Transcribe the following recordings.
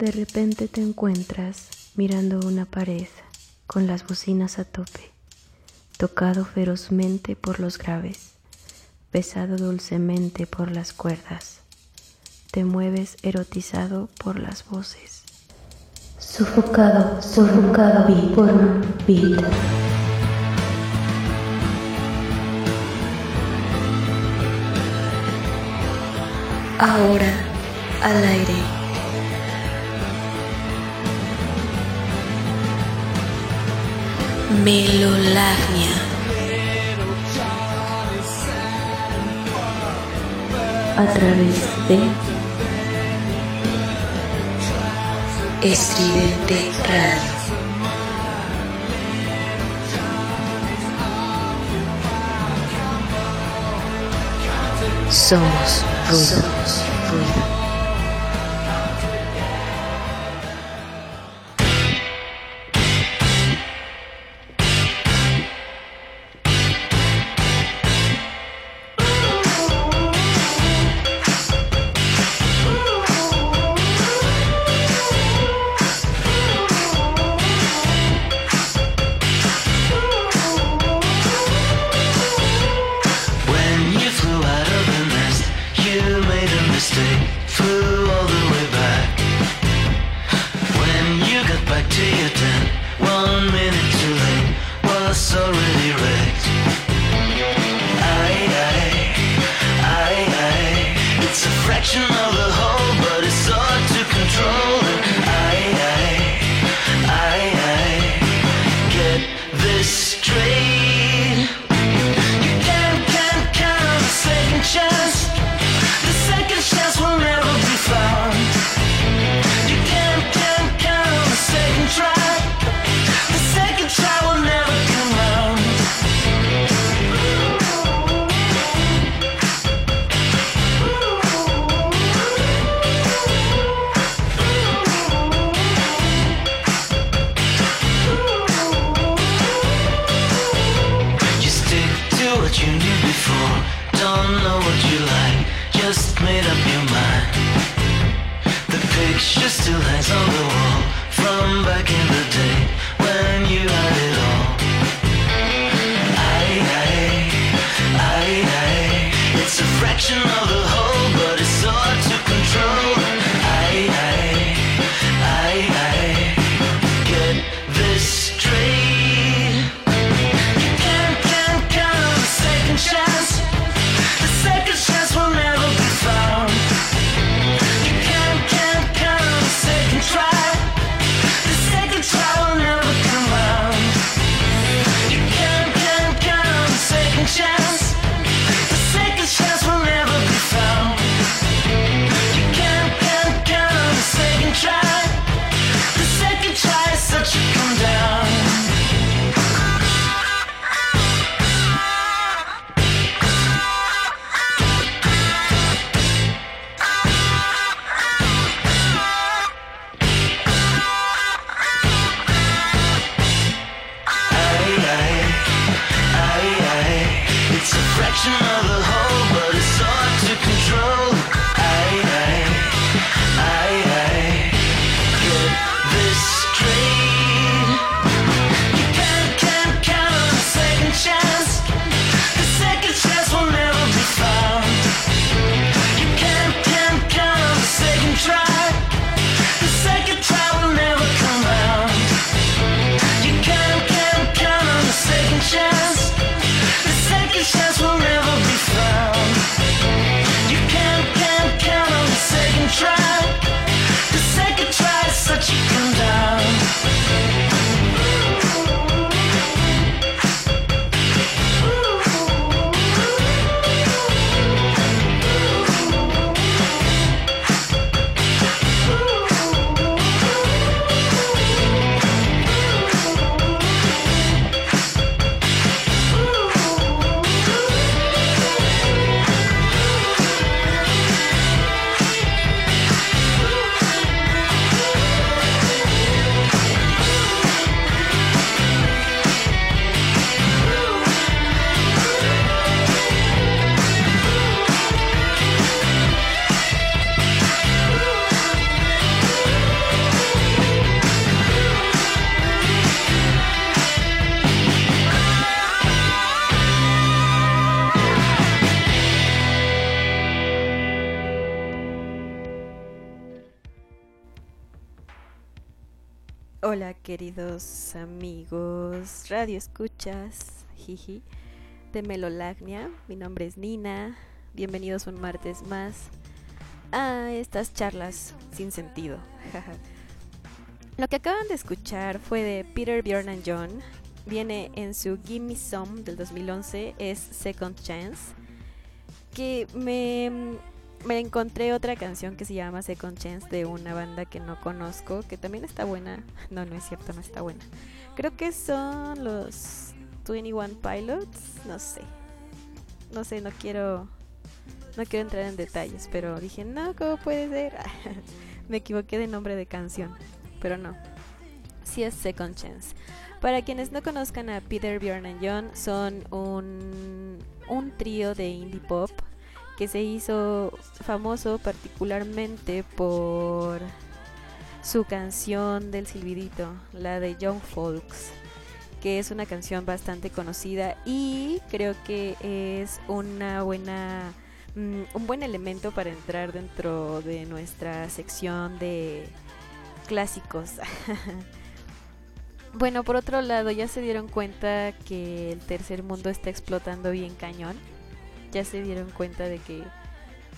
De repente te encuentras mirando una pared con las bocinas a tope, tocado ferozmente por los graves, besado dulcemente por las cuerdas. Te mueves erotizado por las voces. Sofocado, sofocado por un beat. Ahora al aire. Melolagnia. A través de Estridente Radio. Somos ruido. Queridos amigos, radio escuchas, jiji, de Melolagnia. Mi nombre es Nina. Bienvenidos un martes más a estas charlas sin sentido. Lo que acaban de escuchar fue de Peter, Bjorn and John. Viene en su Gimme Some del 2011, es Second Chance. Que me me encontré otra canción que se llama Second Chance de una banda que no conozco, que también está buena. No, no es cierto, no está buena. Creo que son los 21 Pilots, no sé. No sé, no quiero no quiero entrar en detalles, pero dije, "No, ¿cómo puede ser?" me equivoqué de nombre de canción, pero no. Sí es Second Chance. Para quienes no conozcan a Peter, Bjorn and John, son un, un trío de indie pop que se hizo famoso particularmente por su canción del silbidito, la de Young Folks, que es una canción bastante conocida y creo que es una buena mm, un buen elemento para entrar dentro de nuestra sección de clásicos. bueno, por otro lado, ya se dieron cuenta que el tercer mundo está explotando bien cañón ya se dieron cuenta de que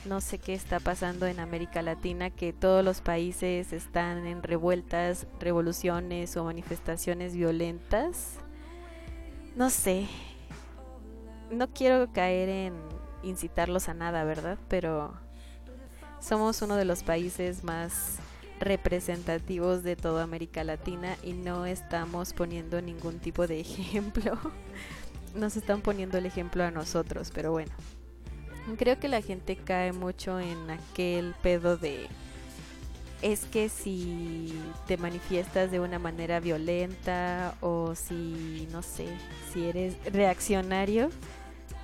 no sé qué está pasando en América Latina, que todos los países están en revueltas, revoluciones o manifestaciones violentas. No sé, no quiero caer en incitarlos a nada, ¿verdad? Pero somos uno de los países más representativos de toda América Latina y no estamos poniendo ningún tipo de ejemplo nos están poniendo el ejemplo a nosotros, pero bueno. Creo que la gente cae mucho en aquel pedo de es que si te manifiestas de una manera violenta o si, no sé, si eres reaccionario,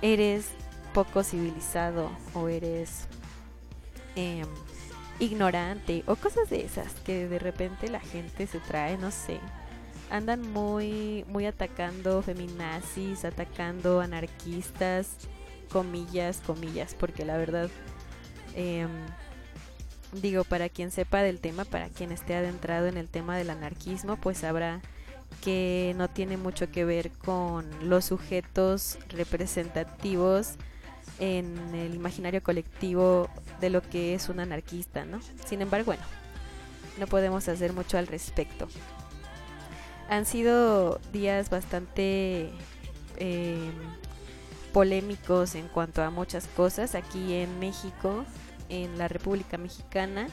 eres poco civilizado o eres em, ignorante o cosas de esas que de repente la gente se trae, no sé andan muy, muy atacando feminazis, atacando anarquistas, comillas, comillas, porque la verdad, em, digo, para quien sepa del tema, para quien esté adentrado en el tema del anarquismo, pues sabrá que no tiene mucho que ver con los sujetos representativos en el imaginario colectivo de lo que es un anarquista, ¿no? Sin embargo, bueno, no podemos hacer mucho al respecto. Han sido días bastante em, polémicos en cuanto a muchas cosas aquí en México, en la República Mexicana,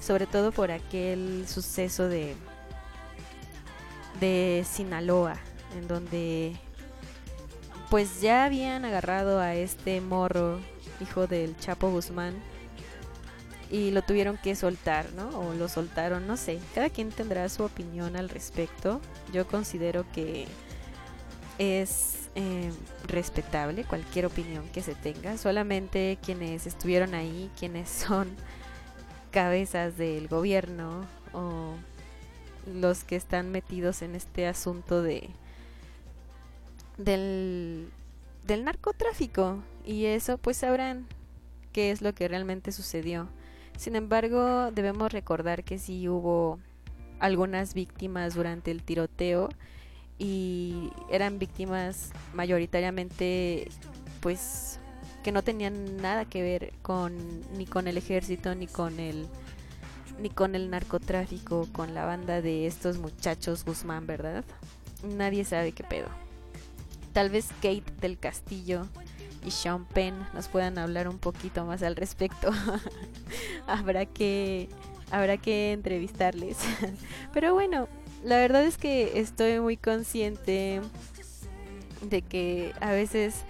sobre todo por aquel suceso de de Sinaloa, en donde pues ya habían agarrado a este morro, hijo del Chapo Guzmán, y lo tuvieron que soltar, ¿no? O lo soltaron, no sé. Cada quien tendrá su opinión al respecto. Yo considero que es eh, respetable cualquier opinión que se tenga. Solamente quienes estuvieron ahí, quienes son cabezas del gobierno o los que están metidos en este asunto de del, del narcotráfico y eso pues sabrán qué es lo que realmente sucedió. Sin embargo, debemos recordar que sí hubo algunas víctimas durante el tiroteo y eran víctimas mayoritariamente pues que no tenían nada que ver con ni con el ejército ni con el ni con el narcotráfico, con la banda de estos muchachos Guzmán, ¿verdad? Nadie sabe qué pedo. Tal vez Kate del Castillo y Sean Penn nos puedan hablar un poquito más al respecto. habrá que habrá que entrevistarles. Pero bueno, la verdad es que estoy muy consciente de que a veces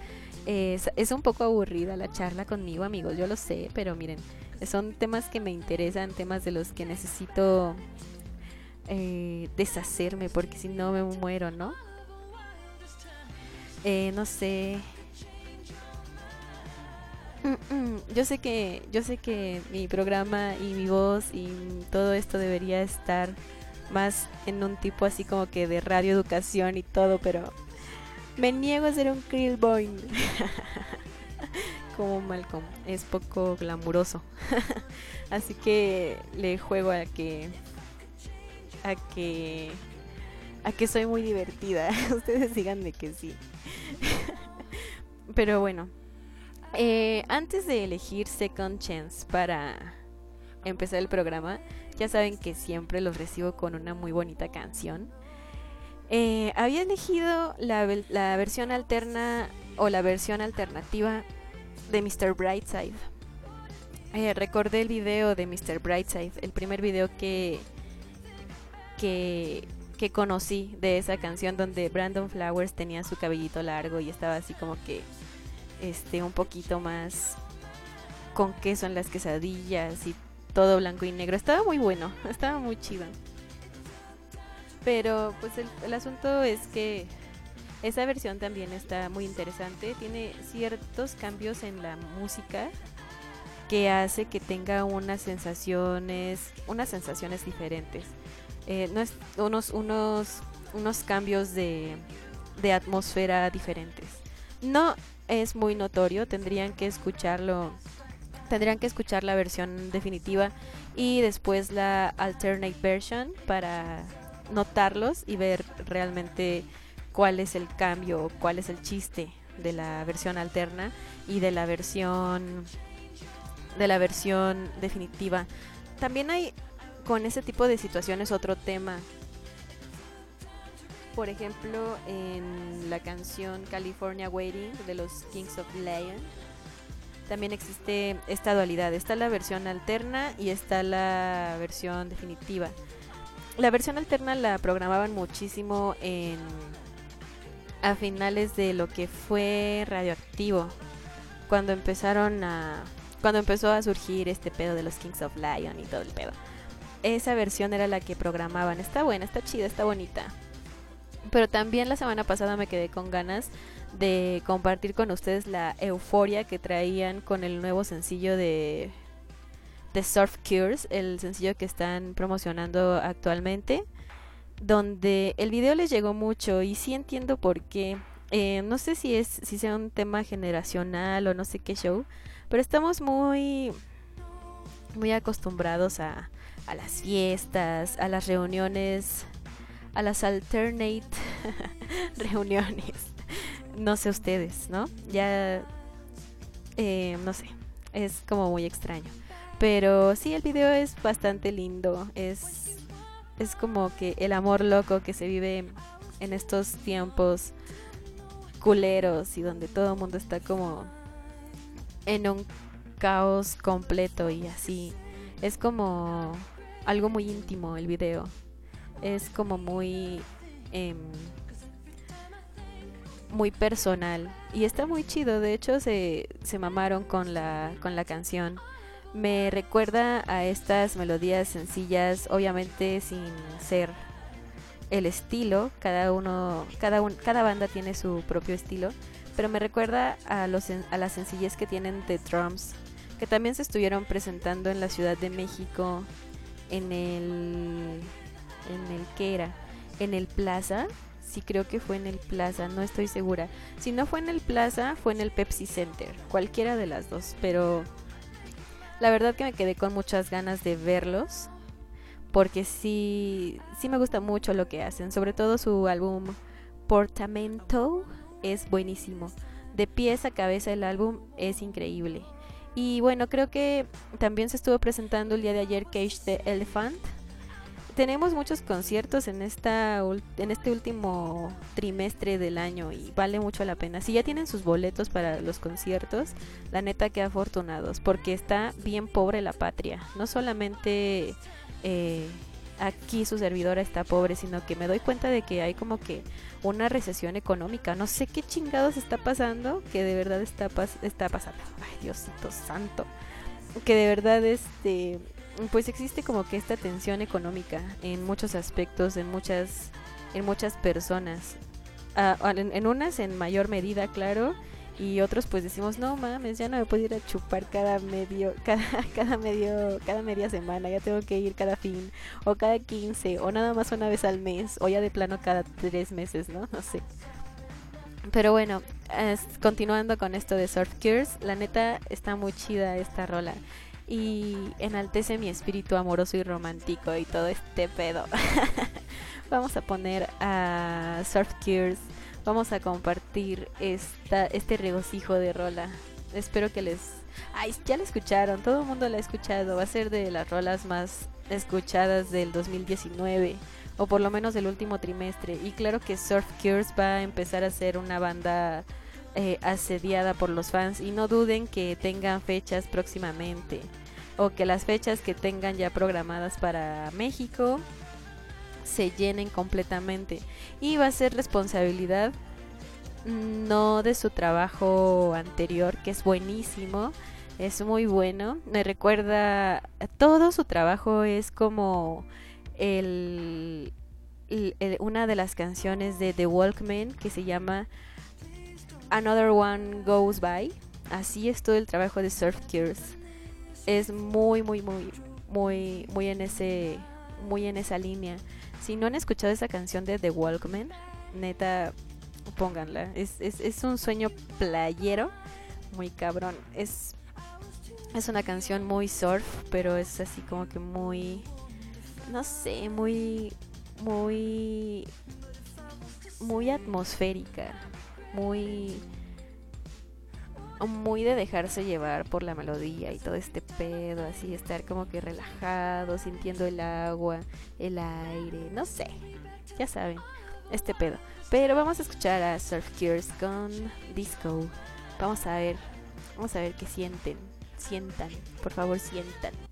es, es, un poco aburrida la charla conmigo, amigos, yo lo sé, pero miren, son temas que me interesan, temas de los que necesito eh, deshacerme, porque si no me muero, ¿no? Eh, no sé, yo sé que yo sé que mi programa y mi voz y todo esto debería estar más en un tipo así como que de radio educación y todo, pero me niego a ser un krill boy. como Malcolm, es poco glamuroso. así que le juego a que a que a que soy muy divertida. Ustedes díganme que sí. Pero bueno, eh, antes de elegir Second Chance para empezar el programa, ya saben que siempre los recibo con una muy bonita canción. Eh, había elegido la, versión alterna o la versión alternativa de Mr. Brightside. Eh, recordé el video de Mr. Brightside, el primer video que, que, que conocí de esa canción donde Brandon Flowers tenía su cabellito largo y estaba así como que este un poquito más con queso en las quesadillas y todo blanco y negro. Estaba muy bueno, estaba muy chido. Pero pues el, asunto es que esa versión también está muy interesante. Tiene ciertos cambios en la música que hace que tenga unas sensaciones, unas sensaciones diferentes. Eh, no es, unos, unos, unos cambios de, de atmósfera diferentes. No es muy notorio, tendrían que escucharlo tendrían que escuchar la versión definitiva y después la alternate version para notarlos y ver realmente cuál es el cambio, cuál es el chiste de la versión alterna y de la versión de la versión definitiva. También hay con ese tipo de situaciones otro tema. Por ejemplo, en la canción California Waiting de los Kings of Leon también existe esta dualidad. Está la versión alterna y está la versión definitiva. La versión alterna la programaban muchísimo en a finales de lo que fue radioactivo. Cuando empezaron a cuando empezó a surgir este pedo de los Kings of Lion y todo el pedo. Esa versión era la que programaban. Está buena, está chida, está bonita. Pero también la semana pasada me quedé con ganas de compartir con ustedes la euforia que traían con el nuevo sencillo de, de Surf Cures, el sencillo que están promocionando actualmente, donde el video les llegó mucho y sí entiendo por qué. Eh, no sé si es si sea un tema generacional o no sé qué show, pero estamos muy muy acostumbrados a, a las fiestas, a las reuniones, a las alternate reuniones no sé ustedes, ¿no? Ya, eh, no sé, es como muy extraño. Pero sí, el video es bastante lindo. Es, es como que el amor loco que se vive en estos tiempos culeros y donde todo el mundo está como en un caos completo y así. Es como algo muy íntimo el video. Es como muy... Eh, muy personal y está muy chido. De hecho, se, se mamaron con la, con la canción. Me recuerda a estas melodías sencillas, obviamente sin ser el estilo. Cada uno, cada un, cada banda tiene su propio estilo, pero me recuerda a los a la sencillez que tienen The Drums, que también se estuvieron presentando en la Ciudad de México en el en el que era en el Plaza sí creo que fue en el Plaza, no estoy segura. Si no fue en el Plaza, fue en el Pepsi Center, cualquiera de las dos, pero la verdad que me quedé con muchas ganas de verlos porque sí sí me gusta mucho lo que hacen, sobre todo su álbum Portamento es buenísimo. De pies a cabeza el álbum es increíble. Y bueno, creo que también se estuvo presentando el día de ayer Cage the Elephant tenemos muchos conciertos en esta en este último trimestre del año y vale mucho la pena. Si ya tienen sus boletos para los conciertos, la neta que afortunados, porque está bien pobre la patria. No solamente eh, aquí su servidora está pobre, sino que me doy cuenta de que hay como que una recesión económica. No sé qué chingados está pasando, que de verdad está, está pasando. Ay, Diosito santo. Que de verdad este pues existe como que esta tensión económica en muchos aspectos, en muchas, en muchas personas. Ah, en, unas en mayor medida, claro, y otros pues decimos, no mames, ya no me puedo ir a chupar cada medio, cada, cada medio, cada media semana, ya tengo que ir cada fin, o cada 15, o nada más una vez al mes, o ya de plano cada tres meses, ¿no? No sé. Pero bueno, continuando con esto de Surf Cures, la neta está muy chida esta rola. Y enaltece mi espíritu amoroso y romántico y todo este pedo. Vamos a poner a Surf Gears. Vamos a compartir esta, este regocijo de rola. Espero que les... Ay, ya la escucharon, todo el mundo la ha escuchado. Va a ser de las rolas más escuchadas del 2019 o por lo menos del último trimestre. Y claro que Surf Cures va a empezar a ser una banda eh, asediada por los fans y no duden que tengan fechas próximamente o que las fechas que tengan ya programadas para México se llenen completamente. Y va a ser responsabilidad mm, no de su trabajo anterior que es buenísimo es muy bueno. Me recuerda todo su trabajo es como el, una de las canciones de The Walkman que se llama Another One Goes By. Así es todo el trabajo de Surf Cures. Es muy, muy, muy, muy, muy en ese, muy en esa línea. Si no han escuchado esa canción de The Walkman, neta, pónganla. Es, es, es un sueño playero, muy cabrón. Es, es una canción muy surf, pero es así como que muy, no sé, muy, muy, muy atmosférica muy muy de dejarse llevar por la melodía y todo este pedo, así estar como que relajado, sintiendo el agua, el aire, no sé, ya saben, este pedo. Pero vamos a escuchar a Surf Cures con Disco. Vamos a ver, vamos a ver qué sienten, sientan, por favor sientan.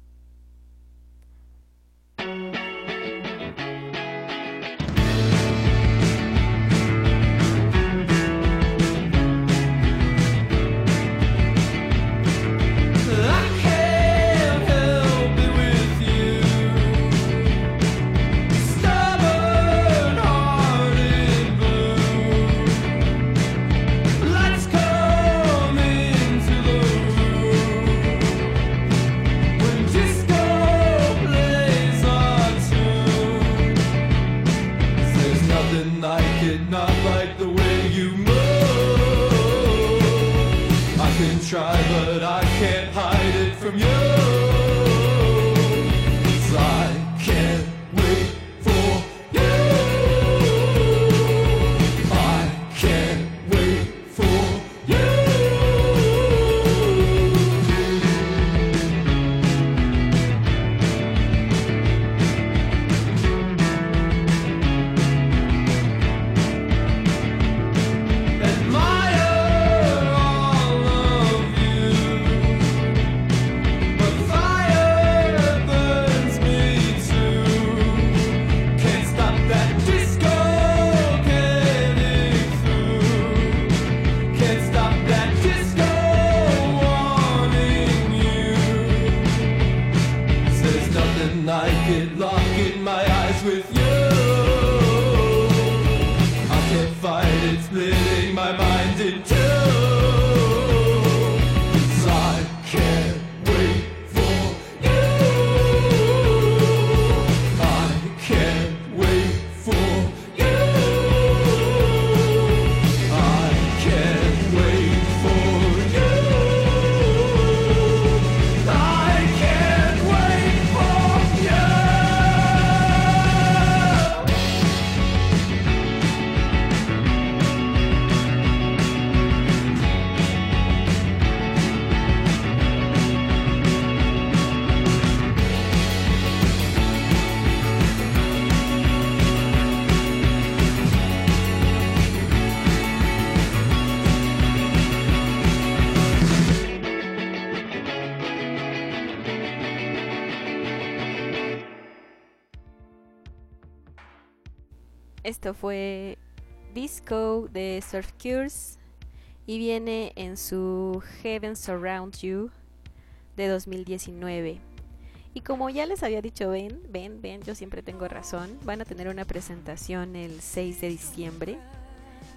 Esto fue Disco de Surf Cures y viene en su Heaven Surround You de 2019. Y como ya les había dicho, ven, ven, ven, yo siempre tengo razón. Van a tener una presentación el 6 de diciembre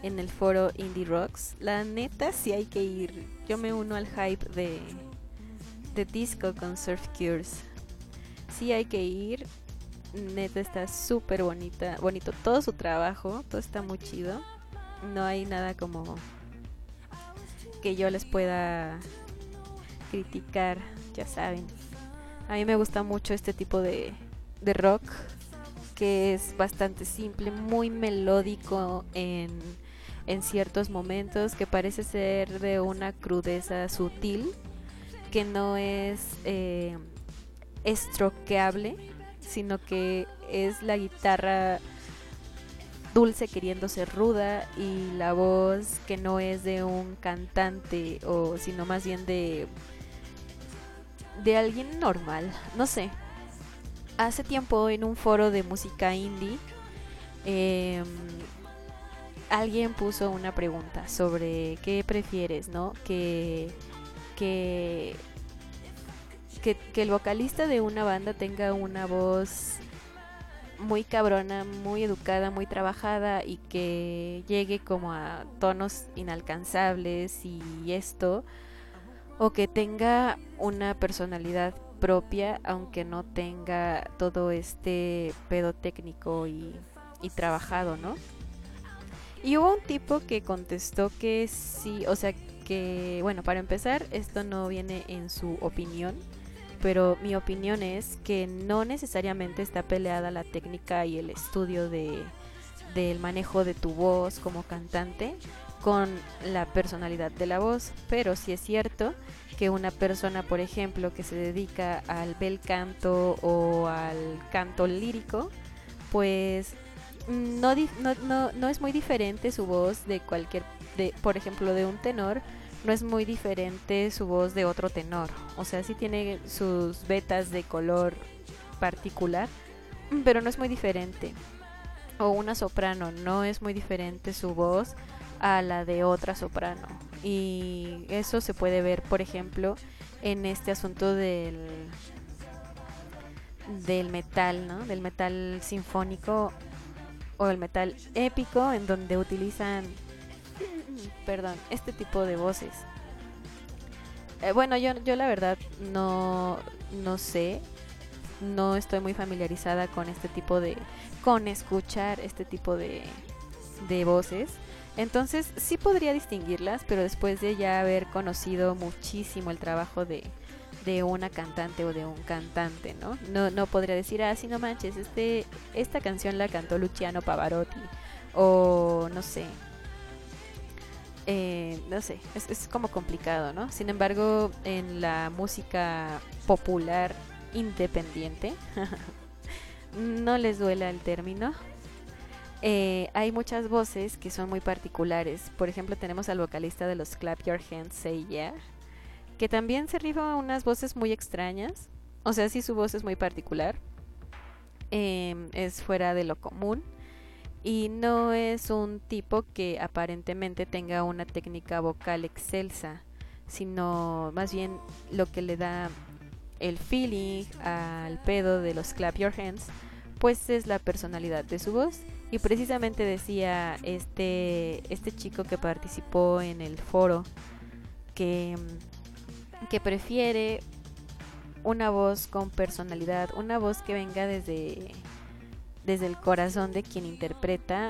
en el foro Indie Rocks. La neta sí hay que ir. Yo me uno al hype de, de disco con Surf Cures. Sí hay que ir neta está súper bonita, bonito todo su trabajo, todo está muy chido. No hay nada como que yo les pueda criticar, ya saben. A mí me gusta mucho este tipo de, de rock que es bastante simple, muy melódico en, en ciertos momentos, que parece ser de una crudeza sutil, que no es eh, estroqueable, sino que es la guitarra dulce queriendo ser ruda y la voz que no es de un cantante o sino más bien de de alguien normal. No sé. Hace tiempo en un foro de música indie em, alguien puso una pregunta sobre qué prefieres no que que que, el vocalista de una banda tenga una voz muy cabrona, muy educada, muy trabajada y que llegue como a tonos inalcanzables y esto, o que tenga una personalidad propia, aunque no tenga todo este pedo técnico y trabajado, ¿no? Y hubo un tipo que contestó que sí, o sea, que, bueno, para empezar, esto no viene en su opinión, pero mi opinión es que no necesariamente está peleada la técnica y el estudio de, del manejo de tu voz como cantante con la personalidad de la voz, pero sí es cierto que una persona, por ejemplo, que se dedica al bel canto o al canto lírico, pues no, no, no, no es muy diferente su voz de cualquier, de, por ejemplo, de un tenor no es muy diferente su voz de otro tenor. O sea, sí tiene sus vetas de color particular, pero no es muy diferente. O una soprano, no es muy diferente su voz a la de otra soprano. Y eso se puede ver, por ejemplo, en este asunto del del metal, ¿no? Del metal sinfónico o el metal épico en donde utilizan perdón, este tipo de voces. Eh, bueno, yo, yo la verdad no, no sé, no estoy muy familiarizada con este tipo de, con escuchar este tipo de, de voces. Entonces sí podría distinguirlas, pero después de ya haber conocido muchísimo el trabajo de, de una cantante o de un cantante, ¿no? No, no podría decir, ah, sí, no manches, este, esta canción la cantó Luciano Pavarotti, o no sé, eh, no sé, es, como complicado, ¿no? Sin embargo, en la música popular independiente, no les duela el término, eh, hay muchas voces que son muy particulares. Por ejemplo, tenemos al vocalista de los Clap Your Hands, Say Yeah, que también se rifa unas voces muy extrañas. O sea, sí, su voz es muy particular. Em, es fuera de lo común y no es un tipo que aparentemente tenga una técnica vocal excelsa, sino más bien lo que le da el feeling al pedo de los clap your hands, pues es la personalidad de su voz. Y precisamente decía este, este chico que participó en el foro que, que prefiere una voz con personalidad, una voz que venga desde desde el corazón de quien interpreta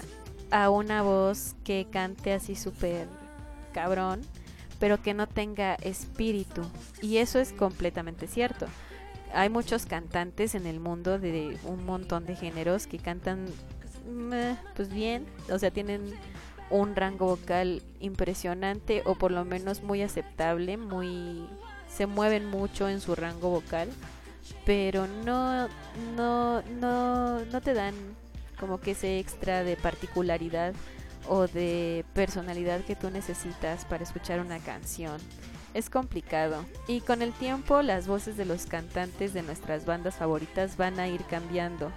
a una voz que cante así súper cabrón, pero que no tenga espíritu. Y eso es completamente cierto. Hay muchos cantantes en el mundo de un montón de géneros que cantan pues bien, o sea, tienen un rango vocal impresionante o por lo menos muy aceptable, muy se mueven mucho en su rango vocal pero no, no, no, no te dan como que ese extra de particularidad o de personalidad que tú necesitas para escuchar una canción. Es complicado y con el tiempo las voces de los cantantes de nuestras bandas favoritas van a ir cambiando.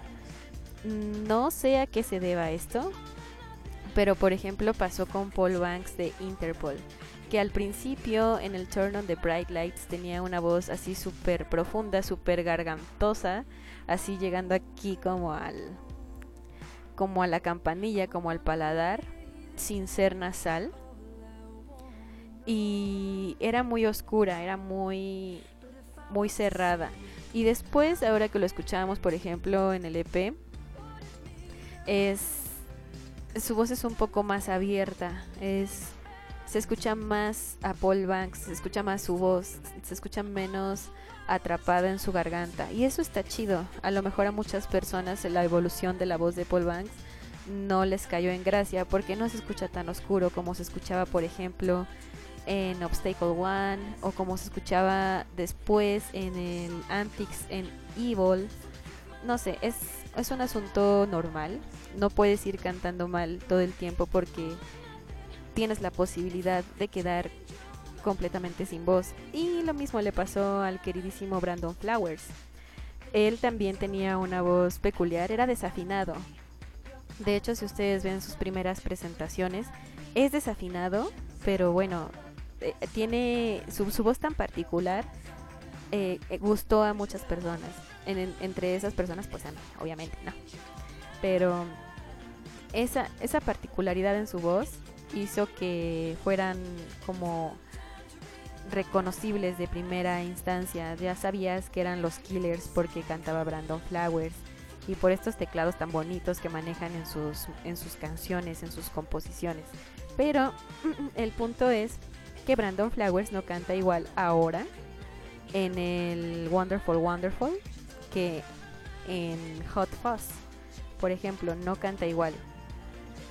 No sé a qué se deba esto, pero por ejemplo pasó con Paul Banks de Interpol que al principio en el Turn on the Bright Lights tenía una voz así súper profunda, súper gargantosa, así llegando aquí como al como a la campanilla, como al paladar, sin ser nasal. Y era muy oscura, era muy muy cerrada. Y después, ahora que lo escuchamos, por ejemplo, en el EP, es su voz es un poco más abierta, es se escucha más a Paul Banks, se escucha más su voz, se escucha menos atrapada en su garganta. Y eso está chido. A lo mejor a muchas personas la evolución de la voz de Paul Banks no les cayó en gracia porque no se escucha tan oscuro como se escuchaba, por ejemplo, en Obstacle One o como se escuchaba después en el Antics en Evil. No sé, es, es un asunto normal. No puedes ir cantando mal todo el tiempo porque tienes la posibilidad de quedar completamente sin voz. Y lo mismo le pasó al queridísimo Brandon Flowers. Él también tenía una voz peculiar, era desafinado. De hecho, si ustedes ven sus primeras presentaciones, es desafinado, pero bueno, eh, tiene su, voz tan particular, eh, eh, gustó a muchas personas. entre esas personas, pues a mí, obviamente, no. Pero esa, esa particularidad en su voz hizo que fueran como reconocibles de primera instancia. Ya sabías que eran los Killers porque cantaba Brandon Flowers y por estos teclados tan bonitos que manejan en sus, en sus canciones, en sus composiciones. Pero el punto es que Brandon Flowers no canta igual ahora en el Wonderful Wonderful que en Hot Fuzz. Por ejemplo, no canta igual.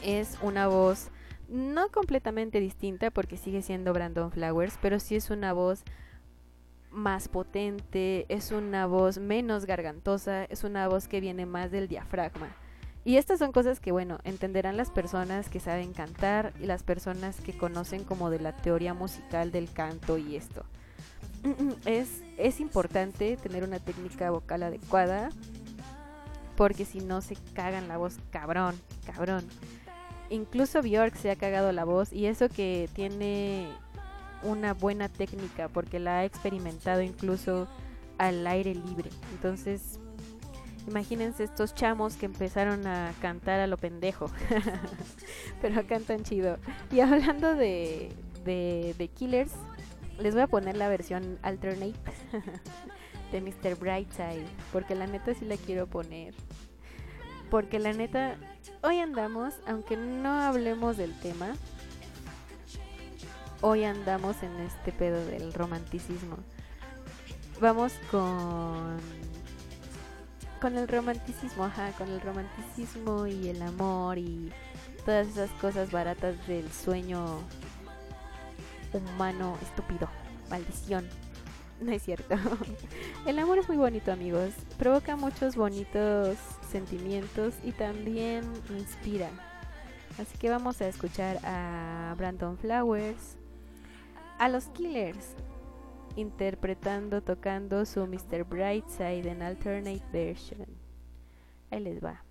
Es una voz no completamente distinta porque sigue siendo Brandon Flowers, pero sí es una voz más potente, es una voz menos gargantosa, es una voz que viene más del diafragma. Y estas son cosas que, bueno, entenderán las personas que saben cantar y las personas que conocen como de la teoría musical del canto y esto. Es, es importante tener una técnica vocal adecuada porque si no se cagan la voz cabrón, cabrón. Incluso Bjork se ha cagado la voz y eso que tiene una buena técnica porque la ha experimentado incluso al aire libre. Entonces, imagínense estos chamos que empezaron a cantar a lo pendejo, pero cantan chido. Y hablando de, de, de Killers, les voy a poner la versión alternate de Mr. Brightside, porque la neta sí la quiero poner. Porque la neta Hoy andamos, aunque no hablemos del tema, hoy andamos en este pedo del romanticismo. Vamos con con el romanticismo, ajá, con el romanticismo y el amor y todas esas cosas baratas del sueño humano estúpido, maldición. No es cierto. El amor es muy bonito, amigos. Provoca muchos bonitos sentimientos y también inspira. Así que vamos a escuchar a Brandon Flowers, a los Killers, interpretando, tocando su Mr. Brightside en alternate version. Ahí les va.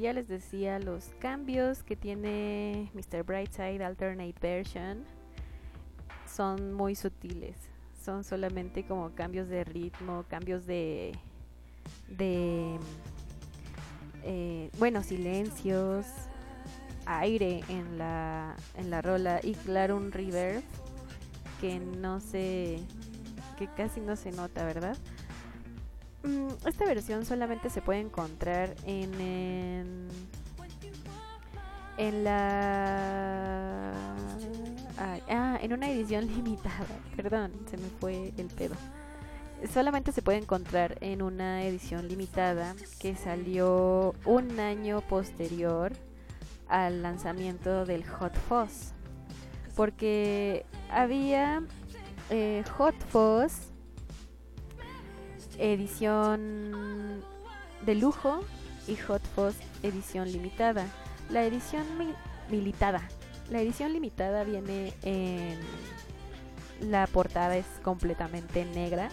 Ya les decía, los cambios que tiene Mr. Brightside Alternate Version son muy sutiles. Son solamente como cambios de ritmo, cambios de. de. Eh, bueno, silencios, aire en la, en la rola y claro, un reverb que no se. que casi no se nota, ¿verdad? Mm, esta versión solamente se puede encontrar en, en, la ah, en una edición limitada. Perdón, se me fue el pedo. Solamente se puede encontrar en una edición limitada que salió un año posterior al lanzamiento del Hot Fuzz. Porque había eh, Hot Fuzz edición de lujo y Hot Fuzz edición limitada. La edición limitada. La edición limitada viene en la portada es completamente negra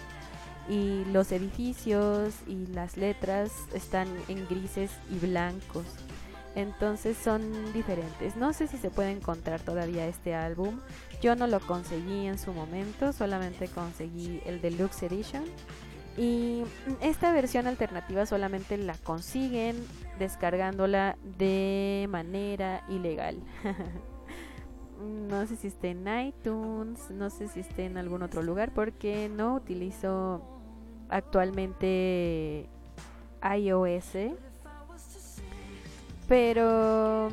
y los edificios y las letras están en grises y blancos. Entonces son diferentes. No sé si se puede encontrar todavía este álbum. Yo no lo conseguí en su momento, solamente conseguí el Deluxe Edition y esta versión alternativa solamente la consiguen descargándola de manera ilegal. no sé si está en iTunes, no sé si está en algún otro lugar porque no utilizo actualmente iOS. Pero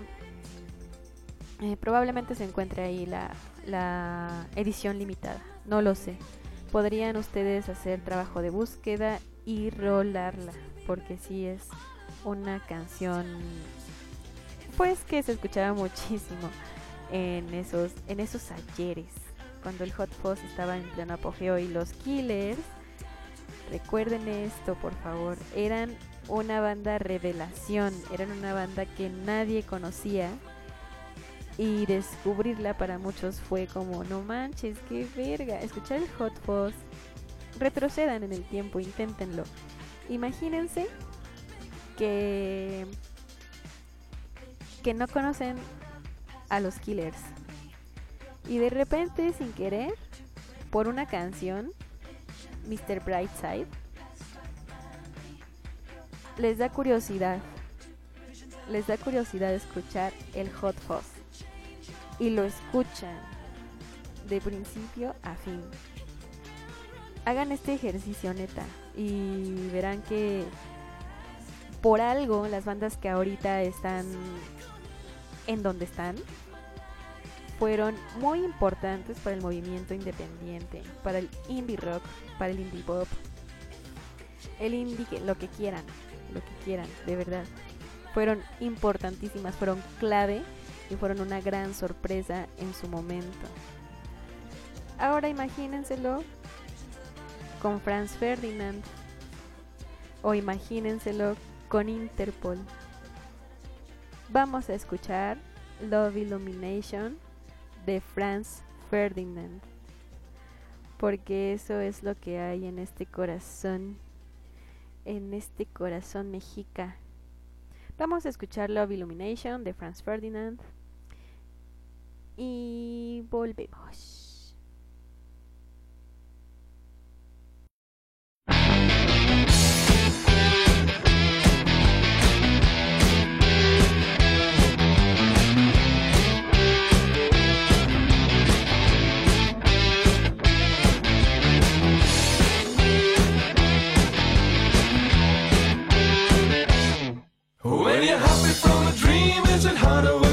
eh, probablemente se encuentre ahí la edición limitada. No lo sé podrían ustedes hacer trabajo de búsqueda y rolarla, porque sí es una canción pues que se escuchaba muchísimo en esos en esos ayeres, cuando el Hot Fuzz estaba en pleno apogeo y los Killers recuerden esto, por favor, eran una banda revelación, eran una banda que nadie conocía y descubrirla para muchos fue como, no manches, qué verga. Escuchar el Hot Fuzz, retrocedan en el tiempo, inténtenlo. Imagínense que que no conocen a los Killers y de repente sin querer por una canción Mr. Brightside les da curiosidad les da curiosidad escuchar el Hot Fuzz y lo escuchan de principio a fin. Hagan este ejercicio neta y verán que por algo las bandas que ahorita están en donde están fueron muy importantes para el movimiento independiente, para el indie rock, para el indie pop, el indie, lo que quieran, lo que quieran, de verdad. Fueron importantísimas, fueron clave y fueron una gran sorpresa en su momento. Ahora imagínenselo con Franz Ferdinand o imagínenselo con Interpol. Vamos a escuchar Love Illumination de Franz Ferdinand, porque eso es lo que hay en este corazón, en este corazón mexica. Vamos a escuchar Love Illumination de Franz Ferdinand y volvemos. When you're happy from a dream, is hard to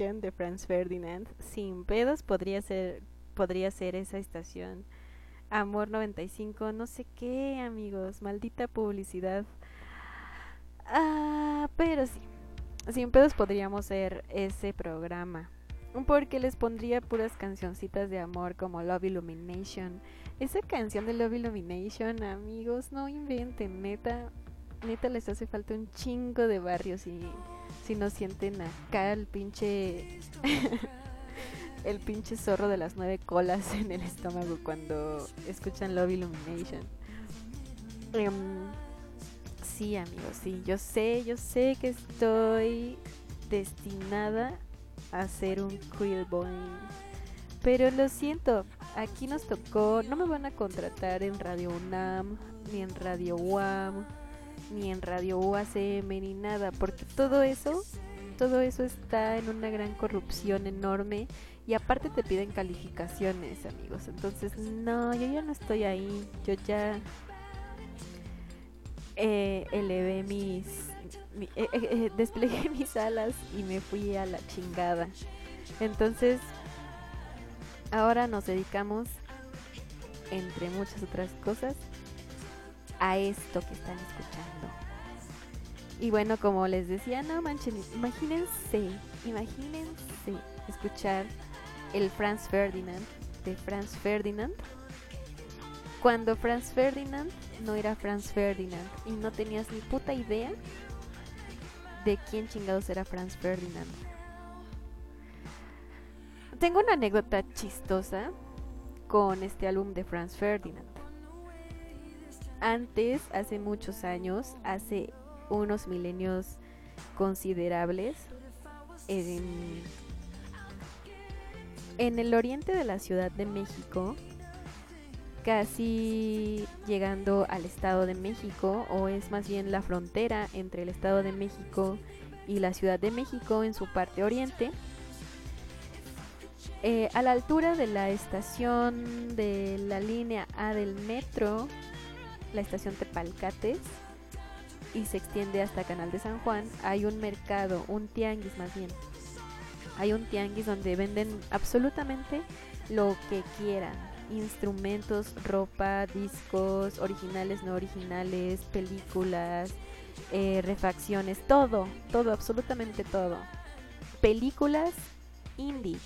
De Franz Ferdinand. Sin pedos podría ser podría ser esa estación. Amor 95, no sé qué, amigos, maldita publicidad. Ah, pero sí. Sin pedos podríamos ser ese programa. Porque les pondría puras cancioncitas de amor como Love Illumination. Esa canción de Love Illumination, amigos, no inventen, neta, neta les hace falta un chingo de barrios y si no sienten acá el pinche el pinche zorro de las nueve colas en el estómago cuando escuchan Love Illumination. Em, sí, amigos, sí, yo sé, yo sé que estoy destinada a ser un queer boy. Pero lo siento, aquí nos tocó, no me van a contratar en Radio UNAM, ni en Radio UAM, ni en Radio UACM, ni nada, porque todo eso, todo eso está en una gran corrupción enorme y aparte te piden calificaciones, amigos. Entonces, no, yo ya no estoy ahí, yo ya eh, elevé mis, mi- eh, eh, desplegué mis alas y me fui a la chingada. Entonces, ahora nos dedicamos, entre muchas otras cosas, a esto que están escuchando. Y bueno, como les decía, no manchen, imagínense, imagínense escuchar el Franz Ferdinand de Franz Ferdinand cuando Franz Ferdinand no era Franz Ferdinand y no tenías ni puta idea de quién chingados era Franz Ferdinand. Tengo una anécdota chistosa con este álbum de Franz Ferdinand. Antes, hace muchos años, hace unos milenios considerables, en, el oriente de la Ciudad de México, casi llegando al Estado de México, o es más bien la frontera entre el Estado de México y la Ciudad de México en su parte oriente. Eh, a la altura de la estación de la línea A del metro, la estación Tepalcates, y se extiende hasta Canal de San Juan, hay un mercado, un tianguis más bien. Hay un tianguis donde venden absolutamente lo que quieran. Instrumentos, ropa, discos, originales, no originales, películas, eh, refacciones, todo, todo, absolutamente todo. Películas indie.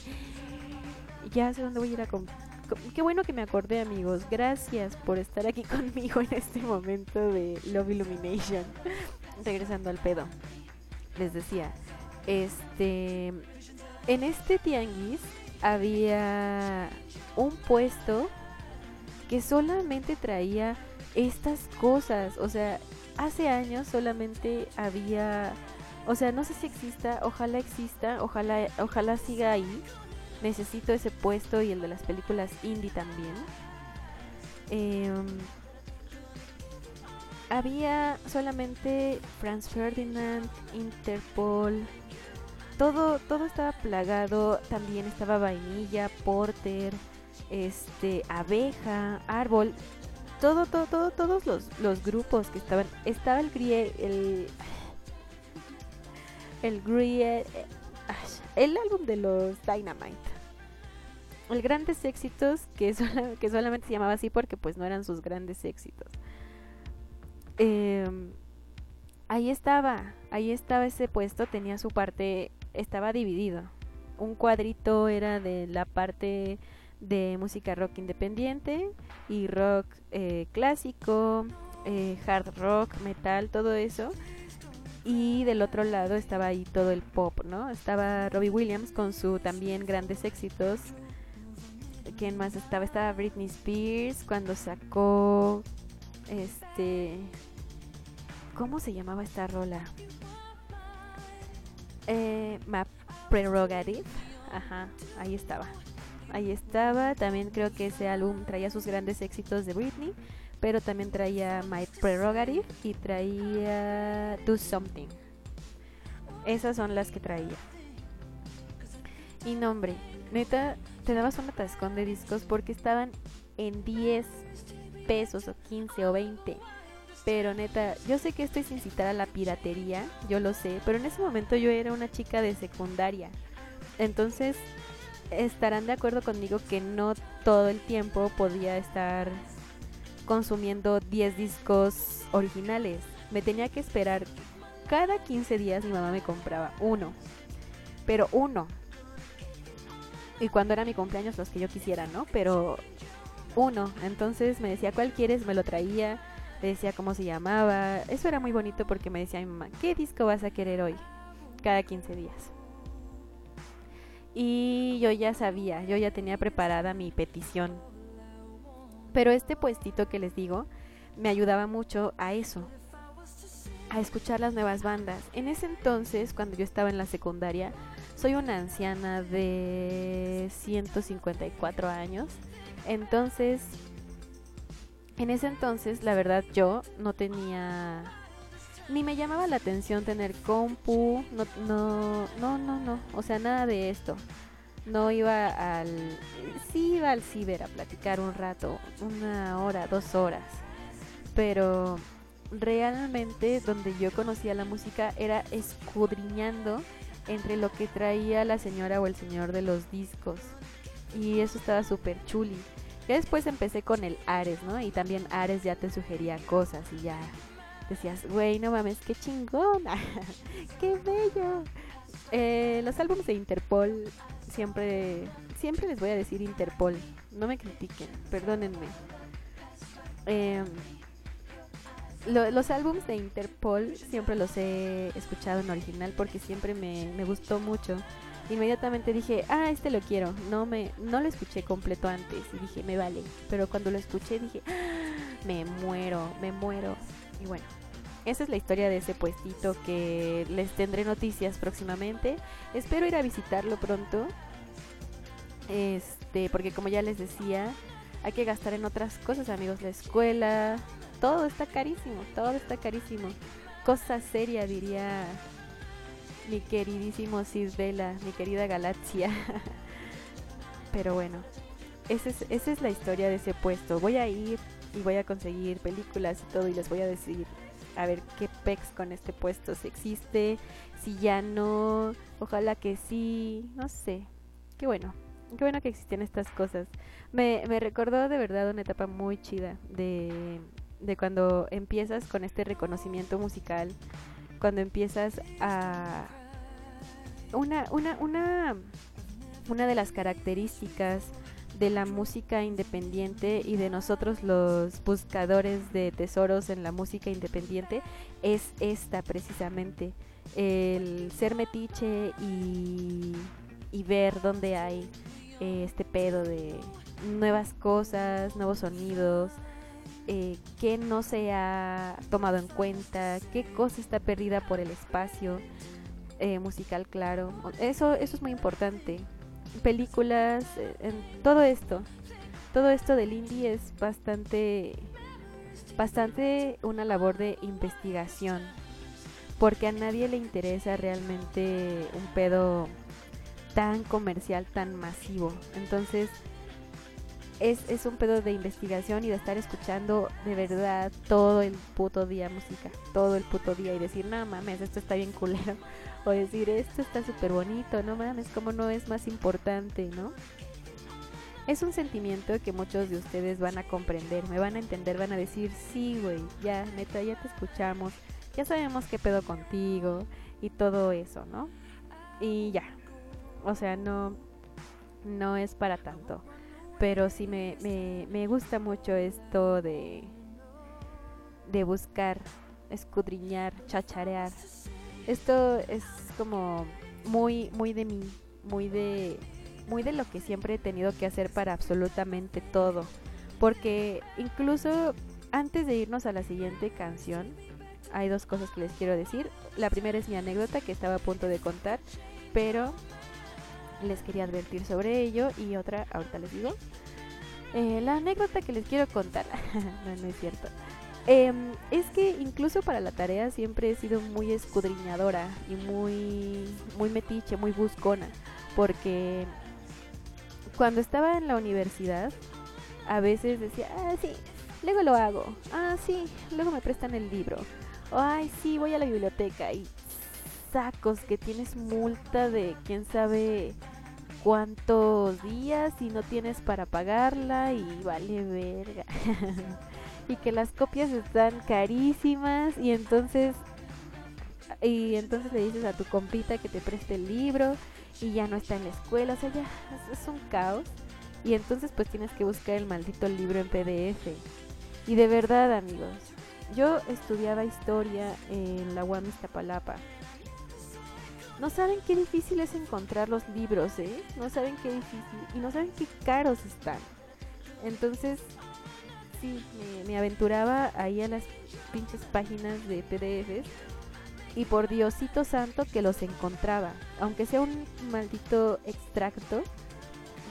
Ya sé dónde voy a ir a comprar. Qué bueno que me acordé, amigos. Gracias por estar aquí conmigo en este momento de Love Illumination. Regresando al pedo. Les decía, este en este tianguis había un puesto que solamente traía estas cosas, o sea, hace años solamente había, o sea, no sé si exista, ojalá exista, ojalá ojalá siga ahí. Necesito ese puesto y el de las películas indie también. Em, había solamente Franz Ferdinand, Interpol, todo, todo estaba plagado, también estaba vainilla, porter, este, abeja, árbol, todo, todo, todo, todos los, los grupos que estaban, estaba el grie, el, el grie, el álbum de los Dynamite, el grandes éxitos que, sola- que solamente se llamaba así porque pues no eran sus grandes éxitos. Em, ahí estaba, ahí estaba ese puesto, tenía su parte, estaba dividido. Un cuadrito era de la parte de música rock independiente y rock eh, clásico, eh, hard rock, metal, todo eso. Y del otro lado estaba ahí todo el pop, ¿no? Estaba Robbie Williams con su también grandes éxitos. ¿Quién más estaba? Estaba Britney Spears cuando sacó este ¿cómo se llamaba esta rola? Eh, My Prerogative. Ajá, ahí estaba. Ahí estaba. También creo que ese álbum traía sus grandes éxitos de Britney pero también traía My Prerogative y traía Do Something. Esas son las que traía. Y nombre, neta, te dabas un atascón de discos porque estaban en 10 pesos o 15 o 20. Pero neta, yo sé que esto es incitar a la piratería, yo lo sé, pero en ese momento yo era una chica de secundaria. Entonces, estarán de acuerdo conmigo que no todo el tiempo podía estar consumiendo 10 discos originales. Me tenía que esperar. Cada 15 días mi mamá me compraba uno. Pero uno. Y cuando era mi cumpleaños, los que yo quisiera, ¿no? Pero uno. Entonces me decía, ¿cuál quieres? Me lo traía. Le decía cómo se llamaba. Eso era muy bonito porque me decía mi mamá, ¿qué disco vas a querer hoy? Cada 15 días. Y yo ya sabía, yo ya tenía preparada mi petición pero este puestito que les digo me ayudaba mucho a eso, a escuchar las nuevas bandas. En ese entonces, cuando yo estaba en la secundaria, soy una anciana de 154 años. Entonces, en ese entonces, la verdad, yo no tenía... Ni me llamaba la atención tener compu, no, no, no, no, no, o sea, nada de esto no iba al... Sí iba al ciber a platicar un rato, una hora, dos horas, pero realmente donde yo conocía la música era escudriñando entre lo que traía la señora o el señor de los discos. Y eso estaba súper chuli. Ya después empecé con el Ares, ¿no? Y también Ares ya te sugería cosas y ya decías, güey, no mames, qué chingón, qué bello. Eh, los álbumes de Interpol siempre, siempre les voy a decir Interpol. No me critiquen, perdónenme. Em, los álbumes de Interpol siempre los he escuchado en original porque siempre me, me, gustó mucho. Inmediatamente dije, ah, este lo quiero. No me, no lo escuché completo antes y dije, me vale. Pero cuando lo escuché dije, ah, me muero, me muero. Y bueno, esa es la historia de ese puestito que les tendré noticias próximamente. Espero ir a visitarlo pronto. Este, porque como ya les decía, hay que gastar en otras cosas, amigos, la escuela, todo está carísimo, todo está carísimo. Cosa seria, diría mi queridísimo Cisbela, mi querida Galaxia. Pero bueno, esa es, esa es la historia de ese puesto. Voy a ir y voy a conseguir películas y todo y les voy a decir a ver qué pex con este puesto, si existe, si ya no, ojalá que sí, no sé. Qué bueno, qué bueno que existen estas cosas. Me, me recordó de verdad una etapa muy chida de, de cuando empiezas con este reconocimiento musical, cuando empiezas a... Una, una, una, una de las características de la música independiente y de nosotros los buscadores de tesoros en la música independiente es esta precisamente, el ser metiche y, y ver dónde hay eh, este pedo de nuevas cosas, nuevos sonidos, eh, qué no se ha tomado en cuenta, qué cosa está perdida por el espacio eh, musical, claro. Eso, eso es muy importante películas, eh, en todo esto. Todo esto del indie es bastante bastante una labor de investigación, porque a nadie le interesa realmente un pedo tan comercial, tan masivo. Entonces, es, es, un pedo de investigación y de estar escuchando de verdad todo el puto día música, todo el puto día y decir, no mames, esto está bien culero o decir esto está súper bonito, no mames, como no es más importante, ¿no? Es un sentimiento que muchos de ustedes van a comprender, me van a entender, van a decir, sí, güey, ya, neta, ya te escuchamos, ya sabemos qué pedo contigo y todo eso, ¿no? Y ya, o sea, no, no es para tanto. Pero sí me, me, me gusta mucho esto de, de buscar, escudriñar, chacharear. Esto es como muy, muy de mí, muy de, muy de lo que siempre he tenido que hacer para absolutamente todo. Porque incluso antes de irnos a la siguiente canción, hay dos cosas que les quiero decir. La primera es mi anécdota que estaba a punto de contar, pero les quería advertir sobre ello y otra, ahorita les digo. Eh, la anécdota que les quiero contar, no, es cierto. Em, es que incluso para la tarea siempre he sido muy escudriñadora y muy, muy metiche, muy buscona, porque cuando estaba en la universidad, a veces decía, ah, sí, luego lo hago, ah, sí, luego me prestan el libro, ay, sí, voy a la biblioteca y sacos que tienes multa de quién sabe cuántos días y no tienes para pagarla y vale verga. y que las copias están carísimas y entonces y entonces le dices a tu compita que te preste el libro y ya no está en la escuela, o sea, ya es, un caos. Y entonces pues tienes que buscar el maldito libro en PDF. Y de verdad, amigos, yo estudiaba historia en la UAM Iztapalapa. No saben qué difícil es encontrar los libros, ¿eh? No saben qué difícil. Y no saben qué caros están. Entonces, sí, me, aventuraba ahí a las pinches páginas de PDFs. Y por Diosito Santo que los encontraba. Aunque sea un maldito extracto.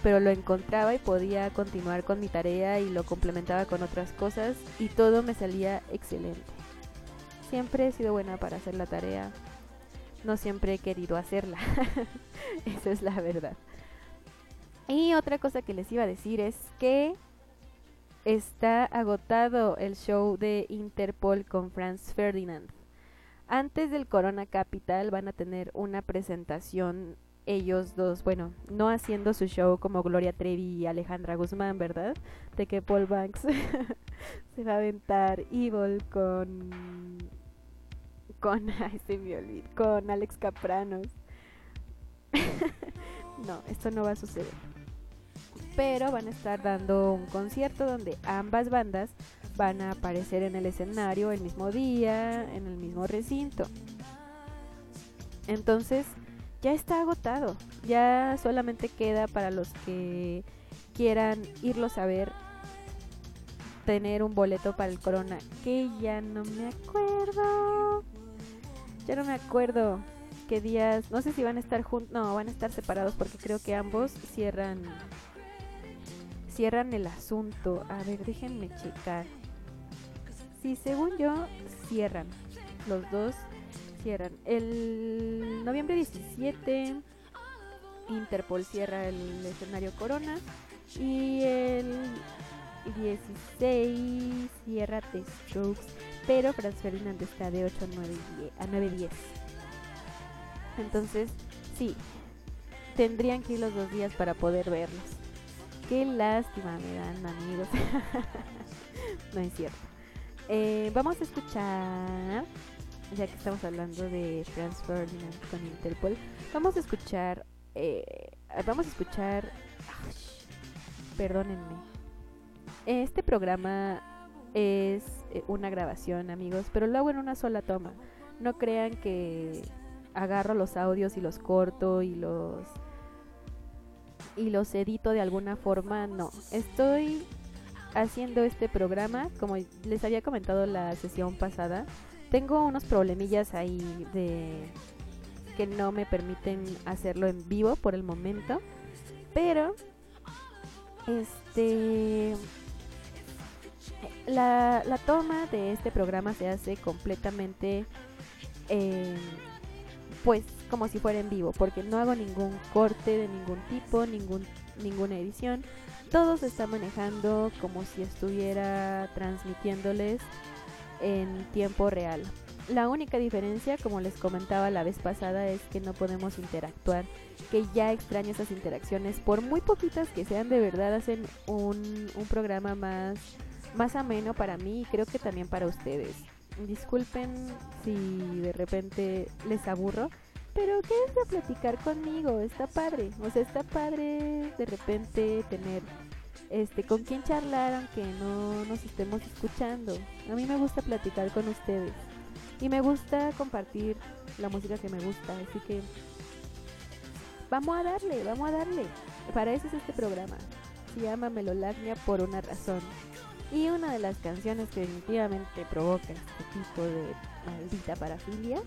Pero lo encontraba y podía continuar con mi tarea y lo complementaba con otras cosas. Y todo me salía excelente. Siempre he sido buena para hacer la tarea. No siempre he querido hacerla. Esa es la verdad. Y otra cosa que les iba a decir es que está agotado el show de Interpol con Franz Ferdinand. Antes del Corona Capital van a tener una presentación ellos dos, bueno, no haciendo su show como Gloria Trevi y Alejandra Guzmán, ¿verdad? De que Paul Banks se va a aventar Evil con con me con Alex Capranos. no, esto no va a suceder. Pero van a estar dando un concierto donde ambas bandas van a aparecer en el escenario el mismo día, en el mismo recinto. Entonces, ya está agotado. Ya solamente queda para los que quieran irlos a ver tener un boleto para el Corona, que ya no me acuerdo. Ya no me acuerdo qué días, no sé si van a estar juntos, no, van a estar separados porque creo que ambos cierran cierran el asunto. A ver, déjenme checar. Sí, según yo cierran. Los dos cierran. El noviembre 17 Interpol cierra el escenario Corona y el 16 cierra The Strokes, pero Franz está de 8 a 9, 10, a 9 10. Entonces, sí, tendrían que ir los dos días para poder verlos. Qué lástima me dan, amigos. no es cierto. Eh, vamos a escuchar, ya que estamos hablando de Franz con Interpol, vamos a escuchar, eh, vamos a escuchar, perdónenme. Este programa es una grabación, amigos, pero lo hago en una sola toma. No crean que agarro los audios y los corto y los y los edito de alguna forma, no. Estoy haciendo este programa, como les había comentado la sesión pasada, tengo unos problemillas ahí de que no me permiten hacerlo en vivo por el momento, pero este la, la toma de este programa se hace completamente eh, pues como si fuera en vivo, porque no hago ningún corte de ningún tipo, ningún, ninguna edición. Todo se está manejando como si estuviera transmitiéndoles en tiempo real. La única diferencia, como les comentaba la vez pasada, es que no podemos interactuar, que ya extraño esas interacciones, por muy poquitas que sean, de verdad hacen un, un programa más, más ameno para mí y creo que también para ustedes. disculpen si de repente les aburro, pero quédense a platicar conmigo, está padre, o sea, está padre de repente tener este con quién charlar aunque no nos estemos escuchando. A mí me gusta platicar con ustedes y me gusta compartir la música que me gusta, así que vamos a darle, vamos a darle. Para eso es este programa. Se llama Melolagnia por una razón. Y una de las canciones que definitivamente provoca este tipo de maldita parafilia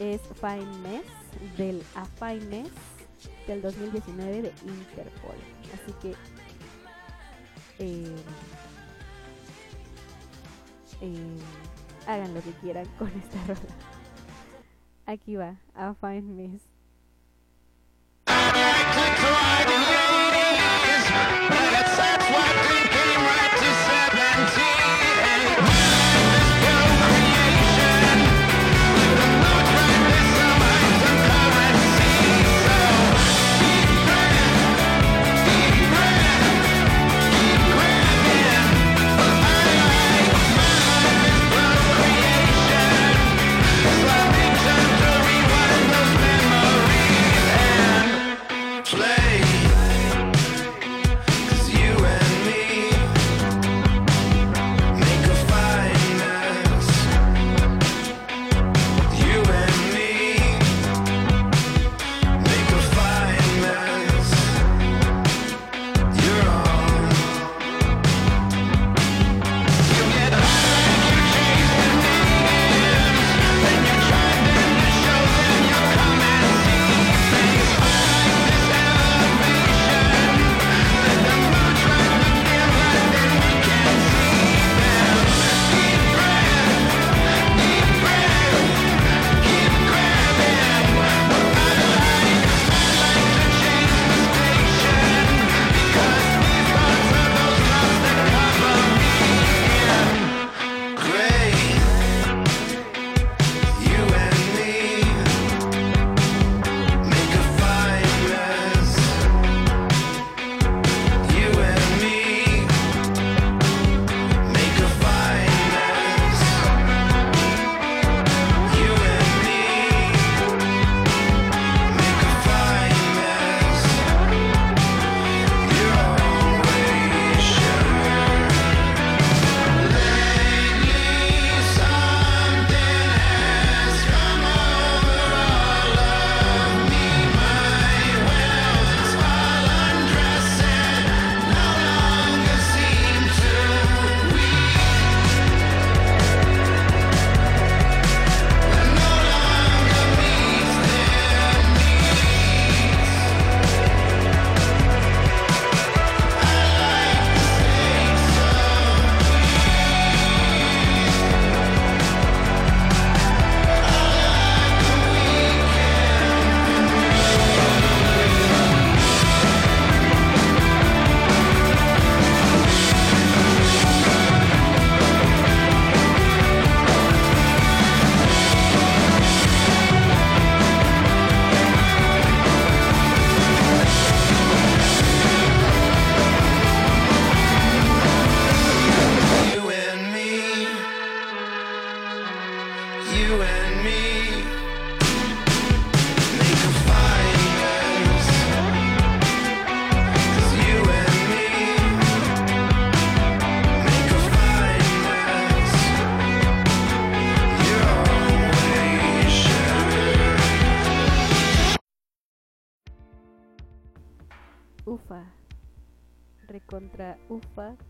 es Fine Mess del A Fine Mess del 2019 de Interpol. Así que eh, eh, hagan lo que quieran con esta rola. Aquí va, A Fine Mess.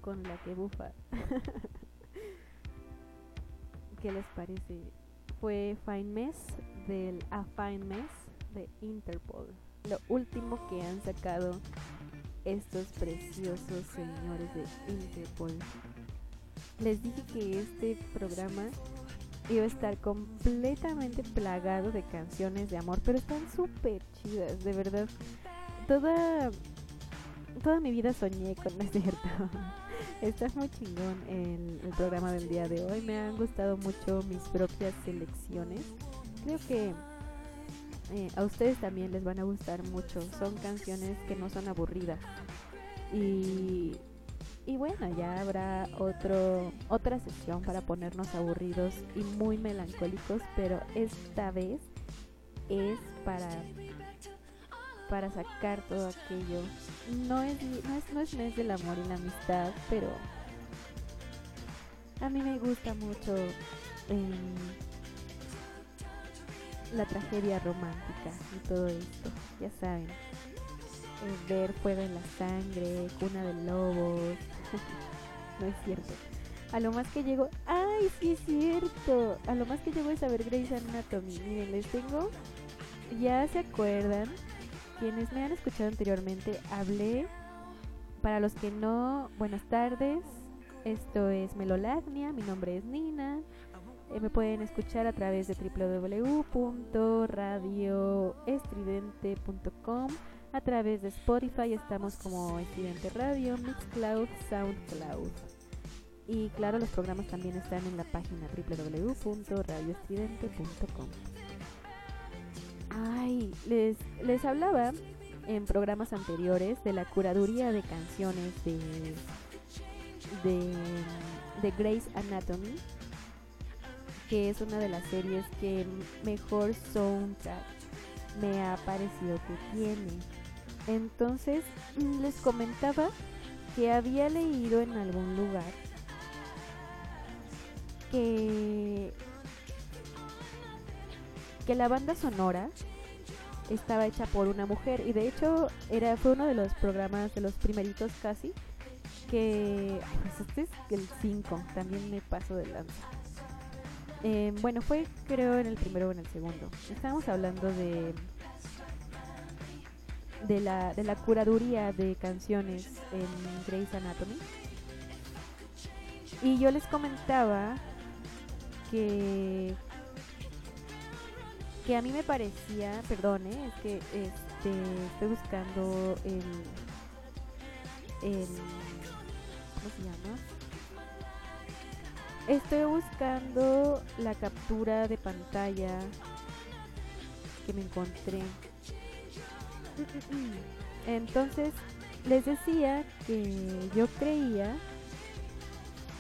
Con la que bufa. ¿Qué les parece? Fue Fine Mess del A Fine Mess de Interpol. Lo último que han sacado estos preciosos señores de Interpol. Les dije que este programa iba a estar completamente plagado de canciones de amor, pero están súper chidas, de verdad. Toda toda mi vida soñé con, no es cierto. Está muy chingón el, el programa del día de hoy. Me han gustado mucho mis propias selecciones. Creo que eh, a ustedes también les van a gustar mucho. Son canciones que no son aburridas. Y, Y bueno, ya habrá otro, otra sesión para ponernos aburridos y muy melancólicos, pero esta vez es para para sacar todo aquello. No es, no es, no es mes del amor y la amistad, pero a mí me gusta mucho em, la tragedia romántica y todo esto, ya saben. Eh, ver fuego en la sangre, cuna de lobos. no es cierto. A lo más que llego, ¡ay, sí es cierto! A lo más que llego es a ver Grey's Anatomy. Miren, les tengo, ya se acuerdan, quienes me han escuchado anteriormente, hablé, para los que no, buenas tardes, esto es Melolagnia, mi nombre es Nina, eh, me pueden escuchar a través de www.radioestridente.com, a través de Spotify estamos como Estridente Radio, Mixcloud, Soundcloud. Y claro, los programas también están en la página www.radioestridente.com. Ay, les, les hablaba en programas anteriores de la curaduría de canciones de, de, de Grey's Anatomy, que es una de las series que mejor soundtrack me ha parecido que tiene. Entonces les comentaba que había leído en algún lugar que que la banda sonora estaba hecha por una mujer y de hecho era fue uno de los programas de los primeritos casi que pues este es el 5 también me paso de lanza. Eh, bueno fue creo en el primero o en el segundo. Estábamos hablando de de la, de la curaduría de canciones en Grey's Anatomy. Y yo les comentaba que que a mí me parecía, perdone, es que este, estoy buscando el, el, ¿cómo se llama? Estoy buscando la captura de pantalla que me encontré. Entonces, les decía que yo creía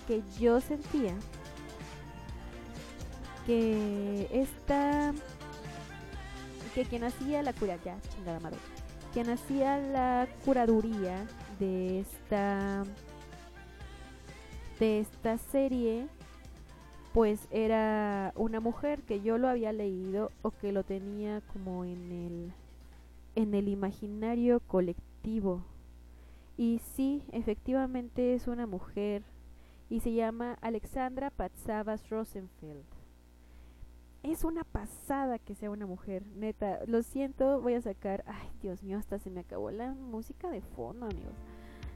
que yo sentía que esta que quien hacía la cura ya chingada quien hacía la curaduría de esta de esta serie pues era una mujer que yo lo había leído o que lo tenía como en el en el imaginario colectivo. Y sí efectivamente es una mujer y se llama Alexandra Patsavas Rosenfeld es una pasada que sea una mujer, neta. Lo siento, voy a sacar. Ay, Dios mío, hasta se me acabó la música de fondo, amigos.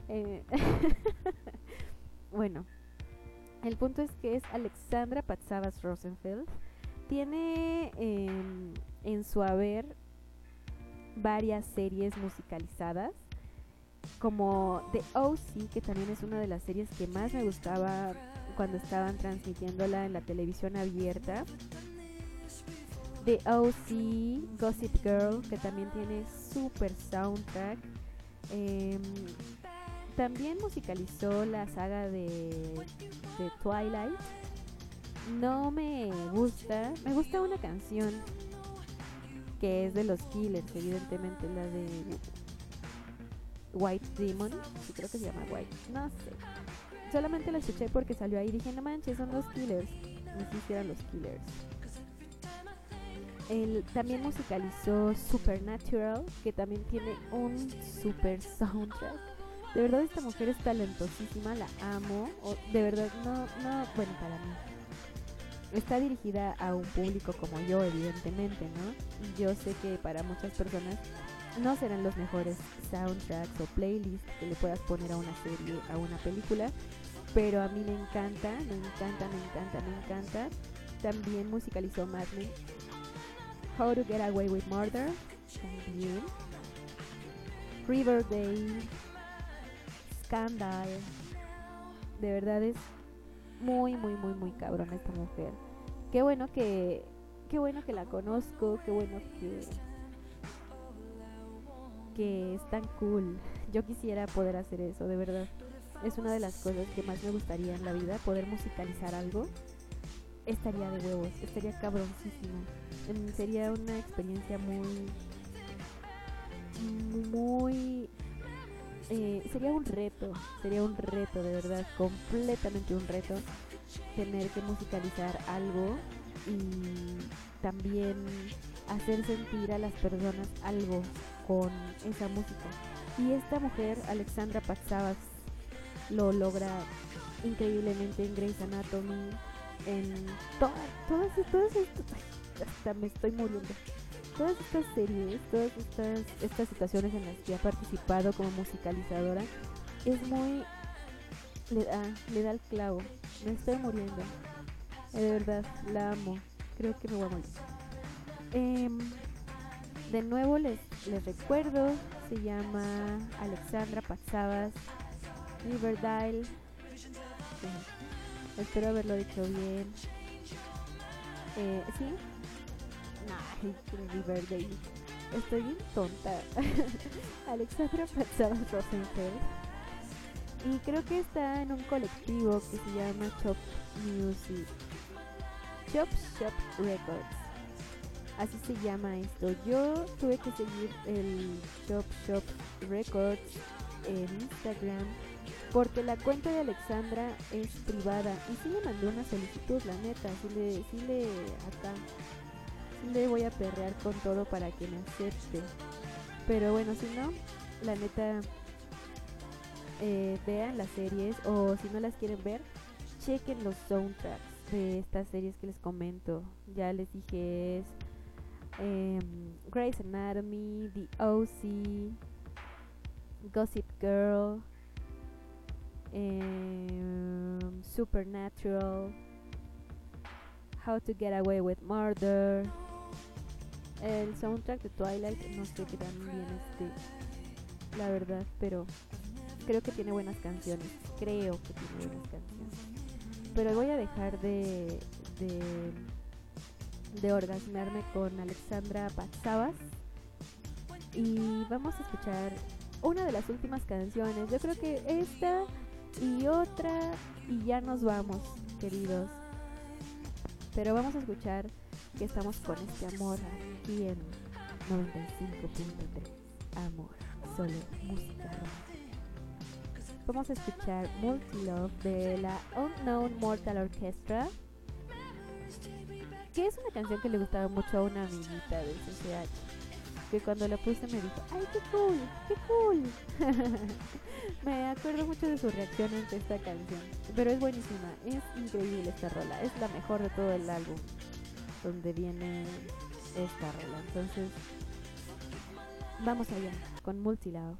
Eh, bueno, el punto es que es Alexandra Patsavas Rosenfeld. Tiene em, en su haber varias series musicalizadas, como The O.C., que también es una de las series que más me gustaba cuando estaban transmitiéndola en la televisión abierta. The OC, Gossip Girl, que también tiene super soundtrack. Em, también musicalizó la saga de, Twilight. No me gusta, me gusta una canción que es de los Killers, evidentemente, la de White Demon, creo que se llama White, no sé. Solamente la escuché porque salió ahí y dije, no manches, son los Killers. No sé si eran los Killers. Él también musicalizó Supernatural, que también tiene un super soundtrack. De verdad esta mujer es talentosísima, la amo. de verdad, no, no, bueno, para mí. Está dirigida a un público como yo, evidentemente, ¿no? Yo sé que para muchas personas no serán los mejores soundtracks o playlists que le puedas poner a una serie, a una película, pero a mí me encanta, me encanta, me encanta, me encanta. También musicalizó Mad Men, How to Get Away with Murder, también. Riverdale, Scandal. De verdad es muy, muy, muy, muy cabrón esta mujer. Qué bueno que, qué bueno que la conozco, qué bueno que, que es tan cool. Yo quisiera poder hacer eso, de verdad. es una de las cosas que más me gustaría en la vida, poder musicalizar algo. Estaría de huevos, estaría cabroncísimo. Em, sería una experiencia muy, muy, eh, sería un reto, sería un reto de verdad, completamente un reto tener que musicalizar algo y también hacer sentir a las personas algo con esa música. Y esta mujer, Alexandra Paxavas, lo logra increíblemente en Grey's Anatomy, en todas, todas, todas estas, me estoy muriendo. Todas estas series, todas estas, estas situaciones en las que ha participado como musicalizadora, es muy... Le da, le da el clavo. Me estoy muriendo. De verdad, la amo. Creo que me voy a morir. Em, de nuevo les, les recuerdo, se llama Alexandra Paxavas Riverdale. Espero haberlo dicho bien. Eh, ¿Sí? No, Riverdale. Estoy bien tonta. Alexandra Paxavas Rosenfeld. Y creo que está en un colectivo que se llama Chop Music. Chop Shop Records. Así se llama esto. Yo tuve que seguir el Chop Shop Records en Instagram porque la cuenta de Alexandra es privada y sí le mandé una solicitud, la neta, sí le, sí le acá, sí le voy a perrear con todo para que me acepte. Pero bueno, si no, la neta, eh, vean las series o si no las quieren ver, chequen los soundtracks de estas series que les comento. Ya les dije es um, Grey's Anatomy, The OC, Gossip Girl, um, Supernatural, How to Get Away with Murder, el soundtrack de Twilight, no sé qué tan bien este, la verdad, pero creo que tiene buenas canciones, creo que tiene buenas canciones. Pero voy a dejar de, de de orgasmearme con Alexandra Paxavas. Y vamos a escuchar una de las últimas canciones. Yo creo que esta y otra y ya nos vamos, queridos. Pero vamos a escuchar que estamos con este amor aquí en 95.3. Amor, solo música Vamos a escuchar Multi Love de la Unknown Mortal Orchestra que es una canción que le gustaba mucho a una amiguita del CCH. Que cuando la puse me dijo, ¡ay, qué cool! ¡Qué cool! me acuerdo mucho de su reacción ante esta canción. Pero es buenísima, es increíble esta rola. Es la mejor de todo el álbum donde viene esta rola. Entonces, vamos allá con Multilove.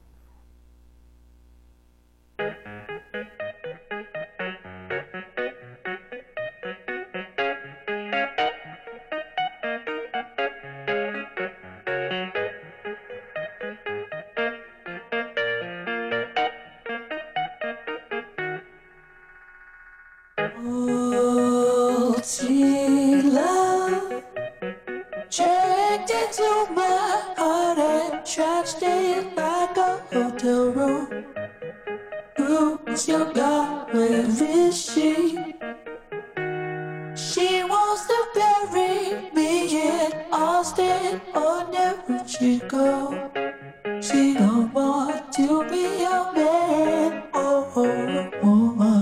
Oh.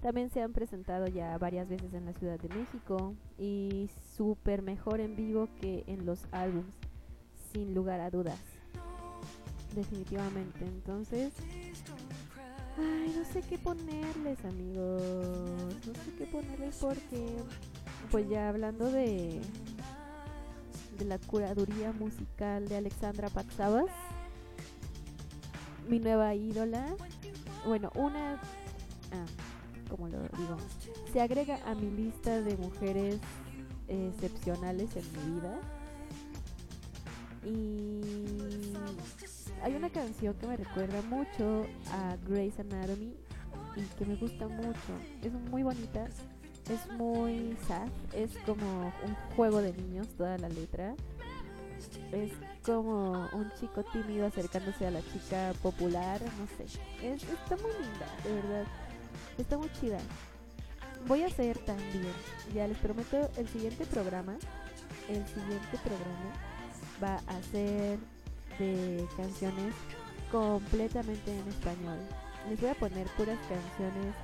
También se han presentado ya varias veces en la Ciudad de México y súper mejor en vivo que en los álbums, sin lugar a dudas. Definitivamente. Entonces, ay, no sé qué ponerles, amigos. No sé qué ponerles porque, pues ya hablando de de la curaduría musical de Alexandra Paxavas mi nueva ídola. Bueno, una. Ah, como lo digo. Se agrega a mi lista de mujeres excepcionales en mi vida. Y hay una canción que me recuerda mucho a Grey's Anatomy y que me gusta mucho. Es muy bonita, es muy sad, es como un juego de niños toda la letra. Es como un chico tímido acercándose a la chica popular, no sé. Es, está muy linda, de verdad. Está muy chida. Voy a hacer también, ya les prometo, el siguiente programa, el siguiente programa va a ser de canciones completamente en español. Les voy a poner puras canciones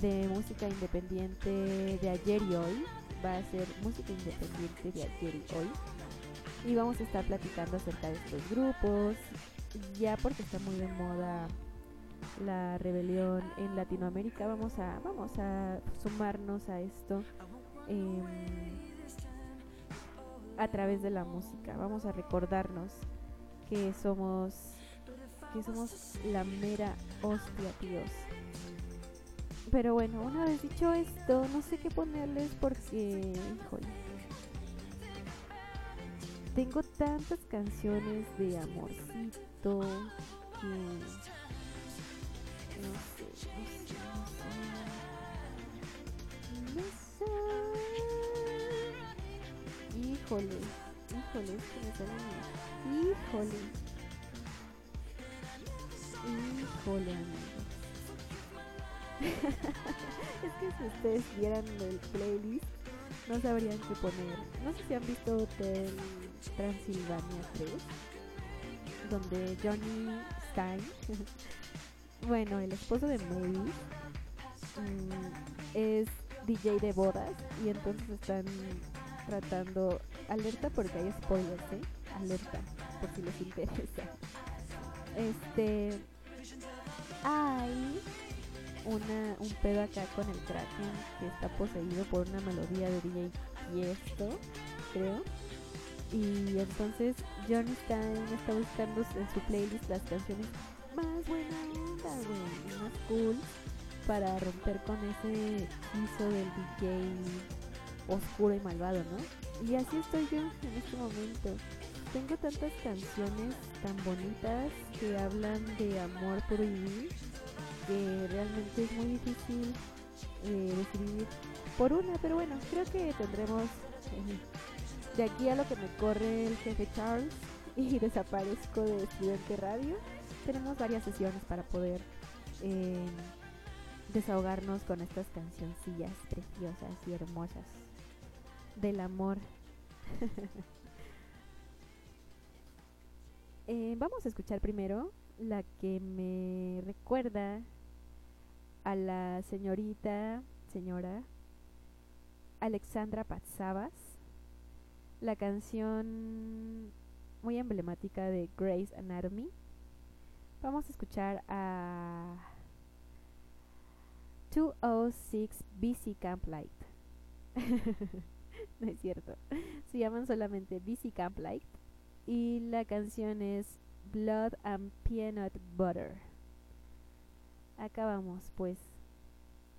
de música independiente de ayer y hoy. Va a ser música independiente de ayer y hoy y vamos a estar platicando acerca de estos grupos, ya porque está muy de moda la rebelión en Latinoamérica, vamos a, vamos a sumarnos a esto em, a través de la música, vamos a recordarnos que somos que somos la mera hostia, tíos. Pero bueno, una vez dicho esto, no sé qué ponerles porque, híjole, tengo tantas canciones de amorcito que no sé, no sé. Híjole, híjole, es que me salen. Híjole. Híjole, amigos. es que si ustedes vieran el playlist, no sabrían qué poner. No sé si han visto Hotel Transilvania 3, donde Johnny Stein, bueno, el esposo de Mary, mm, es DJ de bodas y entonces están tratando, alerta porque hay spoilers, ¿eh? Alerta, por si les interesa. Este, hay una, un pedo acá con el Kraken que está poseído por una melodía de DJ Tiesto, creo. Y entonces Johnny Stein está buscando en su playlist las canciones más buena onda, más cool para romper con ese hechizo del DJ oscuro y malvado, ¿no? Y así estoy yo en este momento. Tengo tantas canciones tan bonitas que hablan de amor y vivir que realmente es muy difícil eh, decidir por una, pero bueno, creo que tendremos eh, de aquí a lo que me corre el jefe Charles y desaparezco de estudiante radio, tenemos varias sesiones para poder eh, desahogarnos con estas cancioncillas preciosas y hermosas del amor. Eh, vamos a escuchar primero la que me recuerda a la señorita, señora Alexandra Patsavas, la canción muy emblemática de Grey's Anatomy. Vamos a escuchar a 206 BC Camp Light. no es cierto. Se llaman solamente BC Camp Light. Y la canción es Blood and Peanut Butter. Acá vamos, pues.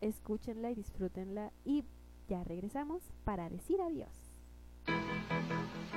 Escúchenla y disfrútenla. Y ya regresamos para decir adiós. うん。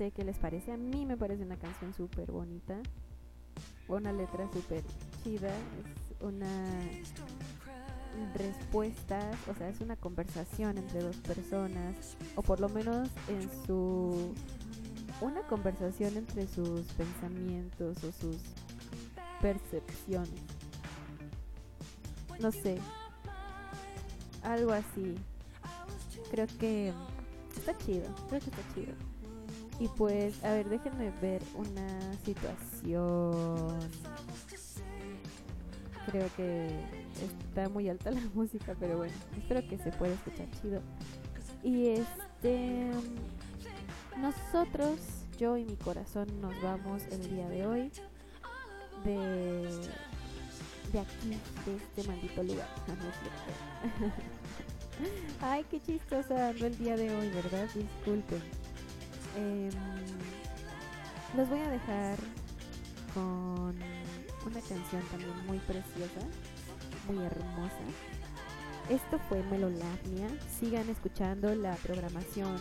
Sé qué les parece. A mí me parece una canción súper bonita. Una letra súper chida. Es una respuesta, o sea, es una conversación entre dos personas. O por lo menos en su... Una conversación entre sus pensamientos o sus percepciones. No sé. Algo así. Creo que está chido. Creo que está chido. Y pues, a ver, déjenme ver una situación. Creo que está muy alta la música, pero bueno, espero que se pueda escuchar chido. Y este. Nosotros, yo y mi corazón, nos vamos el día de hoy de, de aquí, de este maldito lugar. Ay, qué chistosa el día de hoy, ¿verdad? Disculpen. Em, los voy a dejar con una canción también muy preciosa, muy hermosa. Esto fue Melolagnia. Sigan escuchando la programación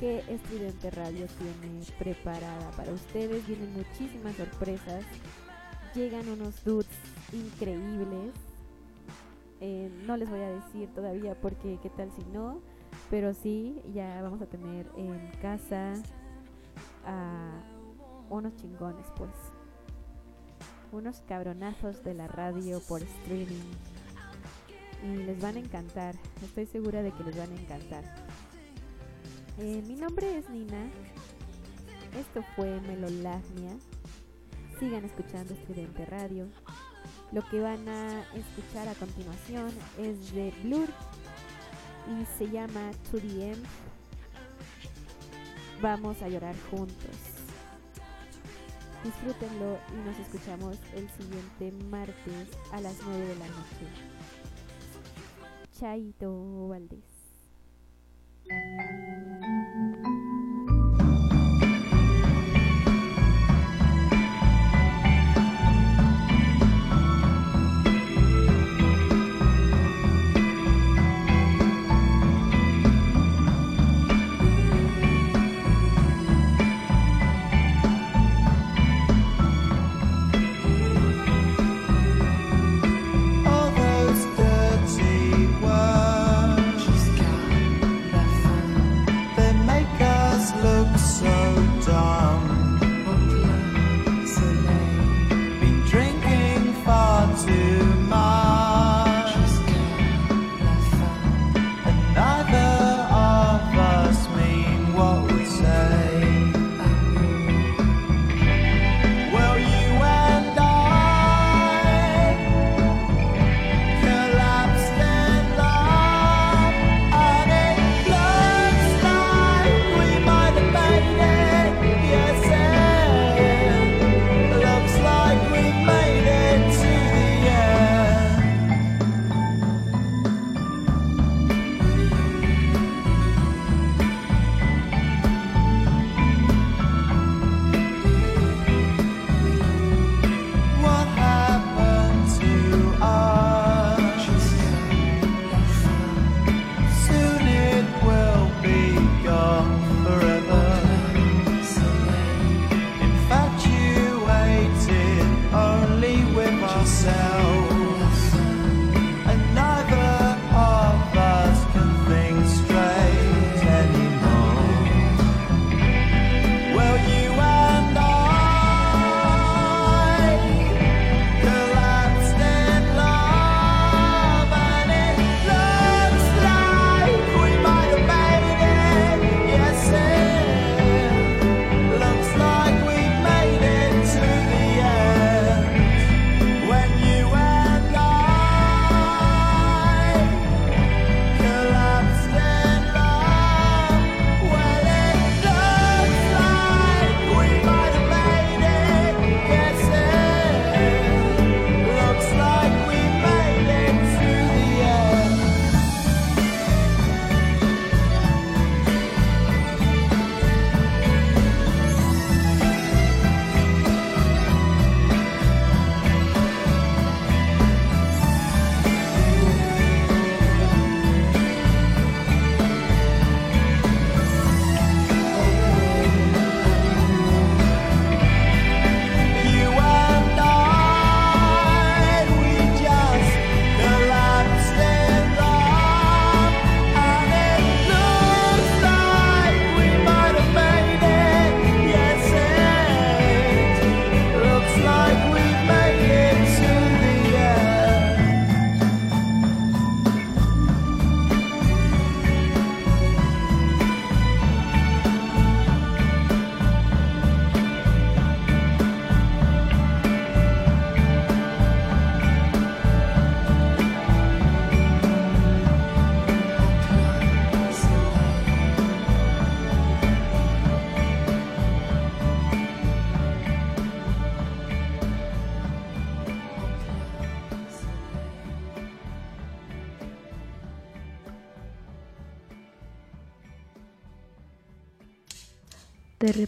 que Estudiante Radio tiene preparada para ustedes. Vienen muchísimas sorpresas. Llegan unos dudes increíbles. Eh, no les voy a decir todavía porque qué tal si no, pero sí, ya vamos a tener en casa a unos chingones, pues. Unos cabronazos de la radio por streaming. Y les van a encantar, estoy segura de que les van a encantar. Eh, mi nombre es Nina. Esto fue Melolagnia. Sigan escuchando Estudiante Radio. Lo que van a escuchar a continuación es de Blur y se llama To the End. Vamos a llorar juntos. Disfrútenlo y nos escuchamos el siguiente martes a las 9 de la noche. Chaito Valdés.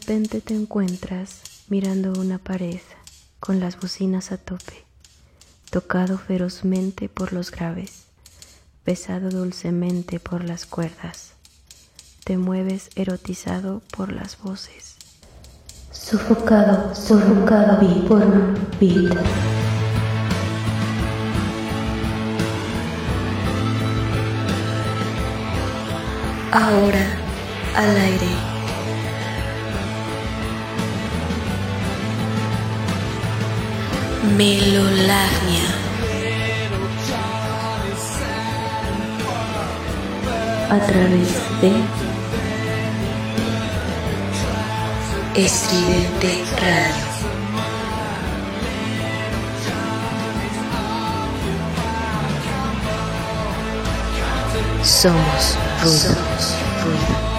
Repente te encuentras mirando una pared con las bocinas a tope, tocado ferozmente por los graves, besado dulcemente por las cuerdas. Te mueves erotizado por las voces. Sofocado beat por un beat. Ahora al aire. Melolagnia. A través de Estridente Radio. Somos ruido. Somos ruido.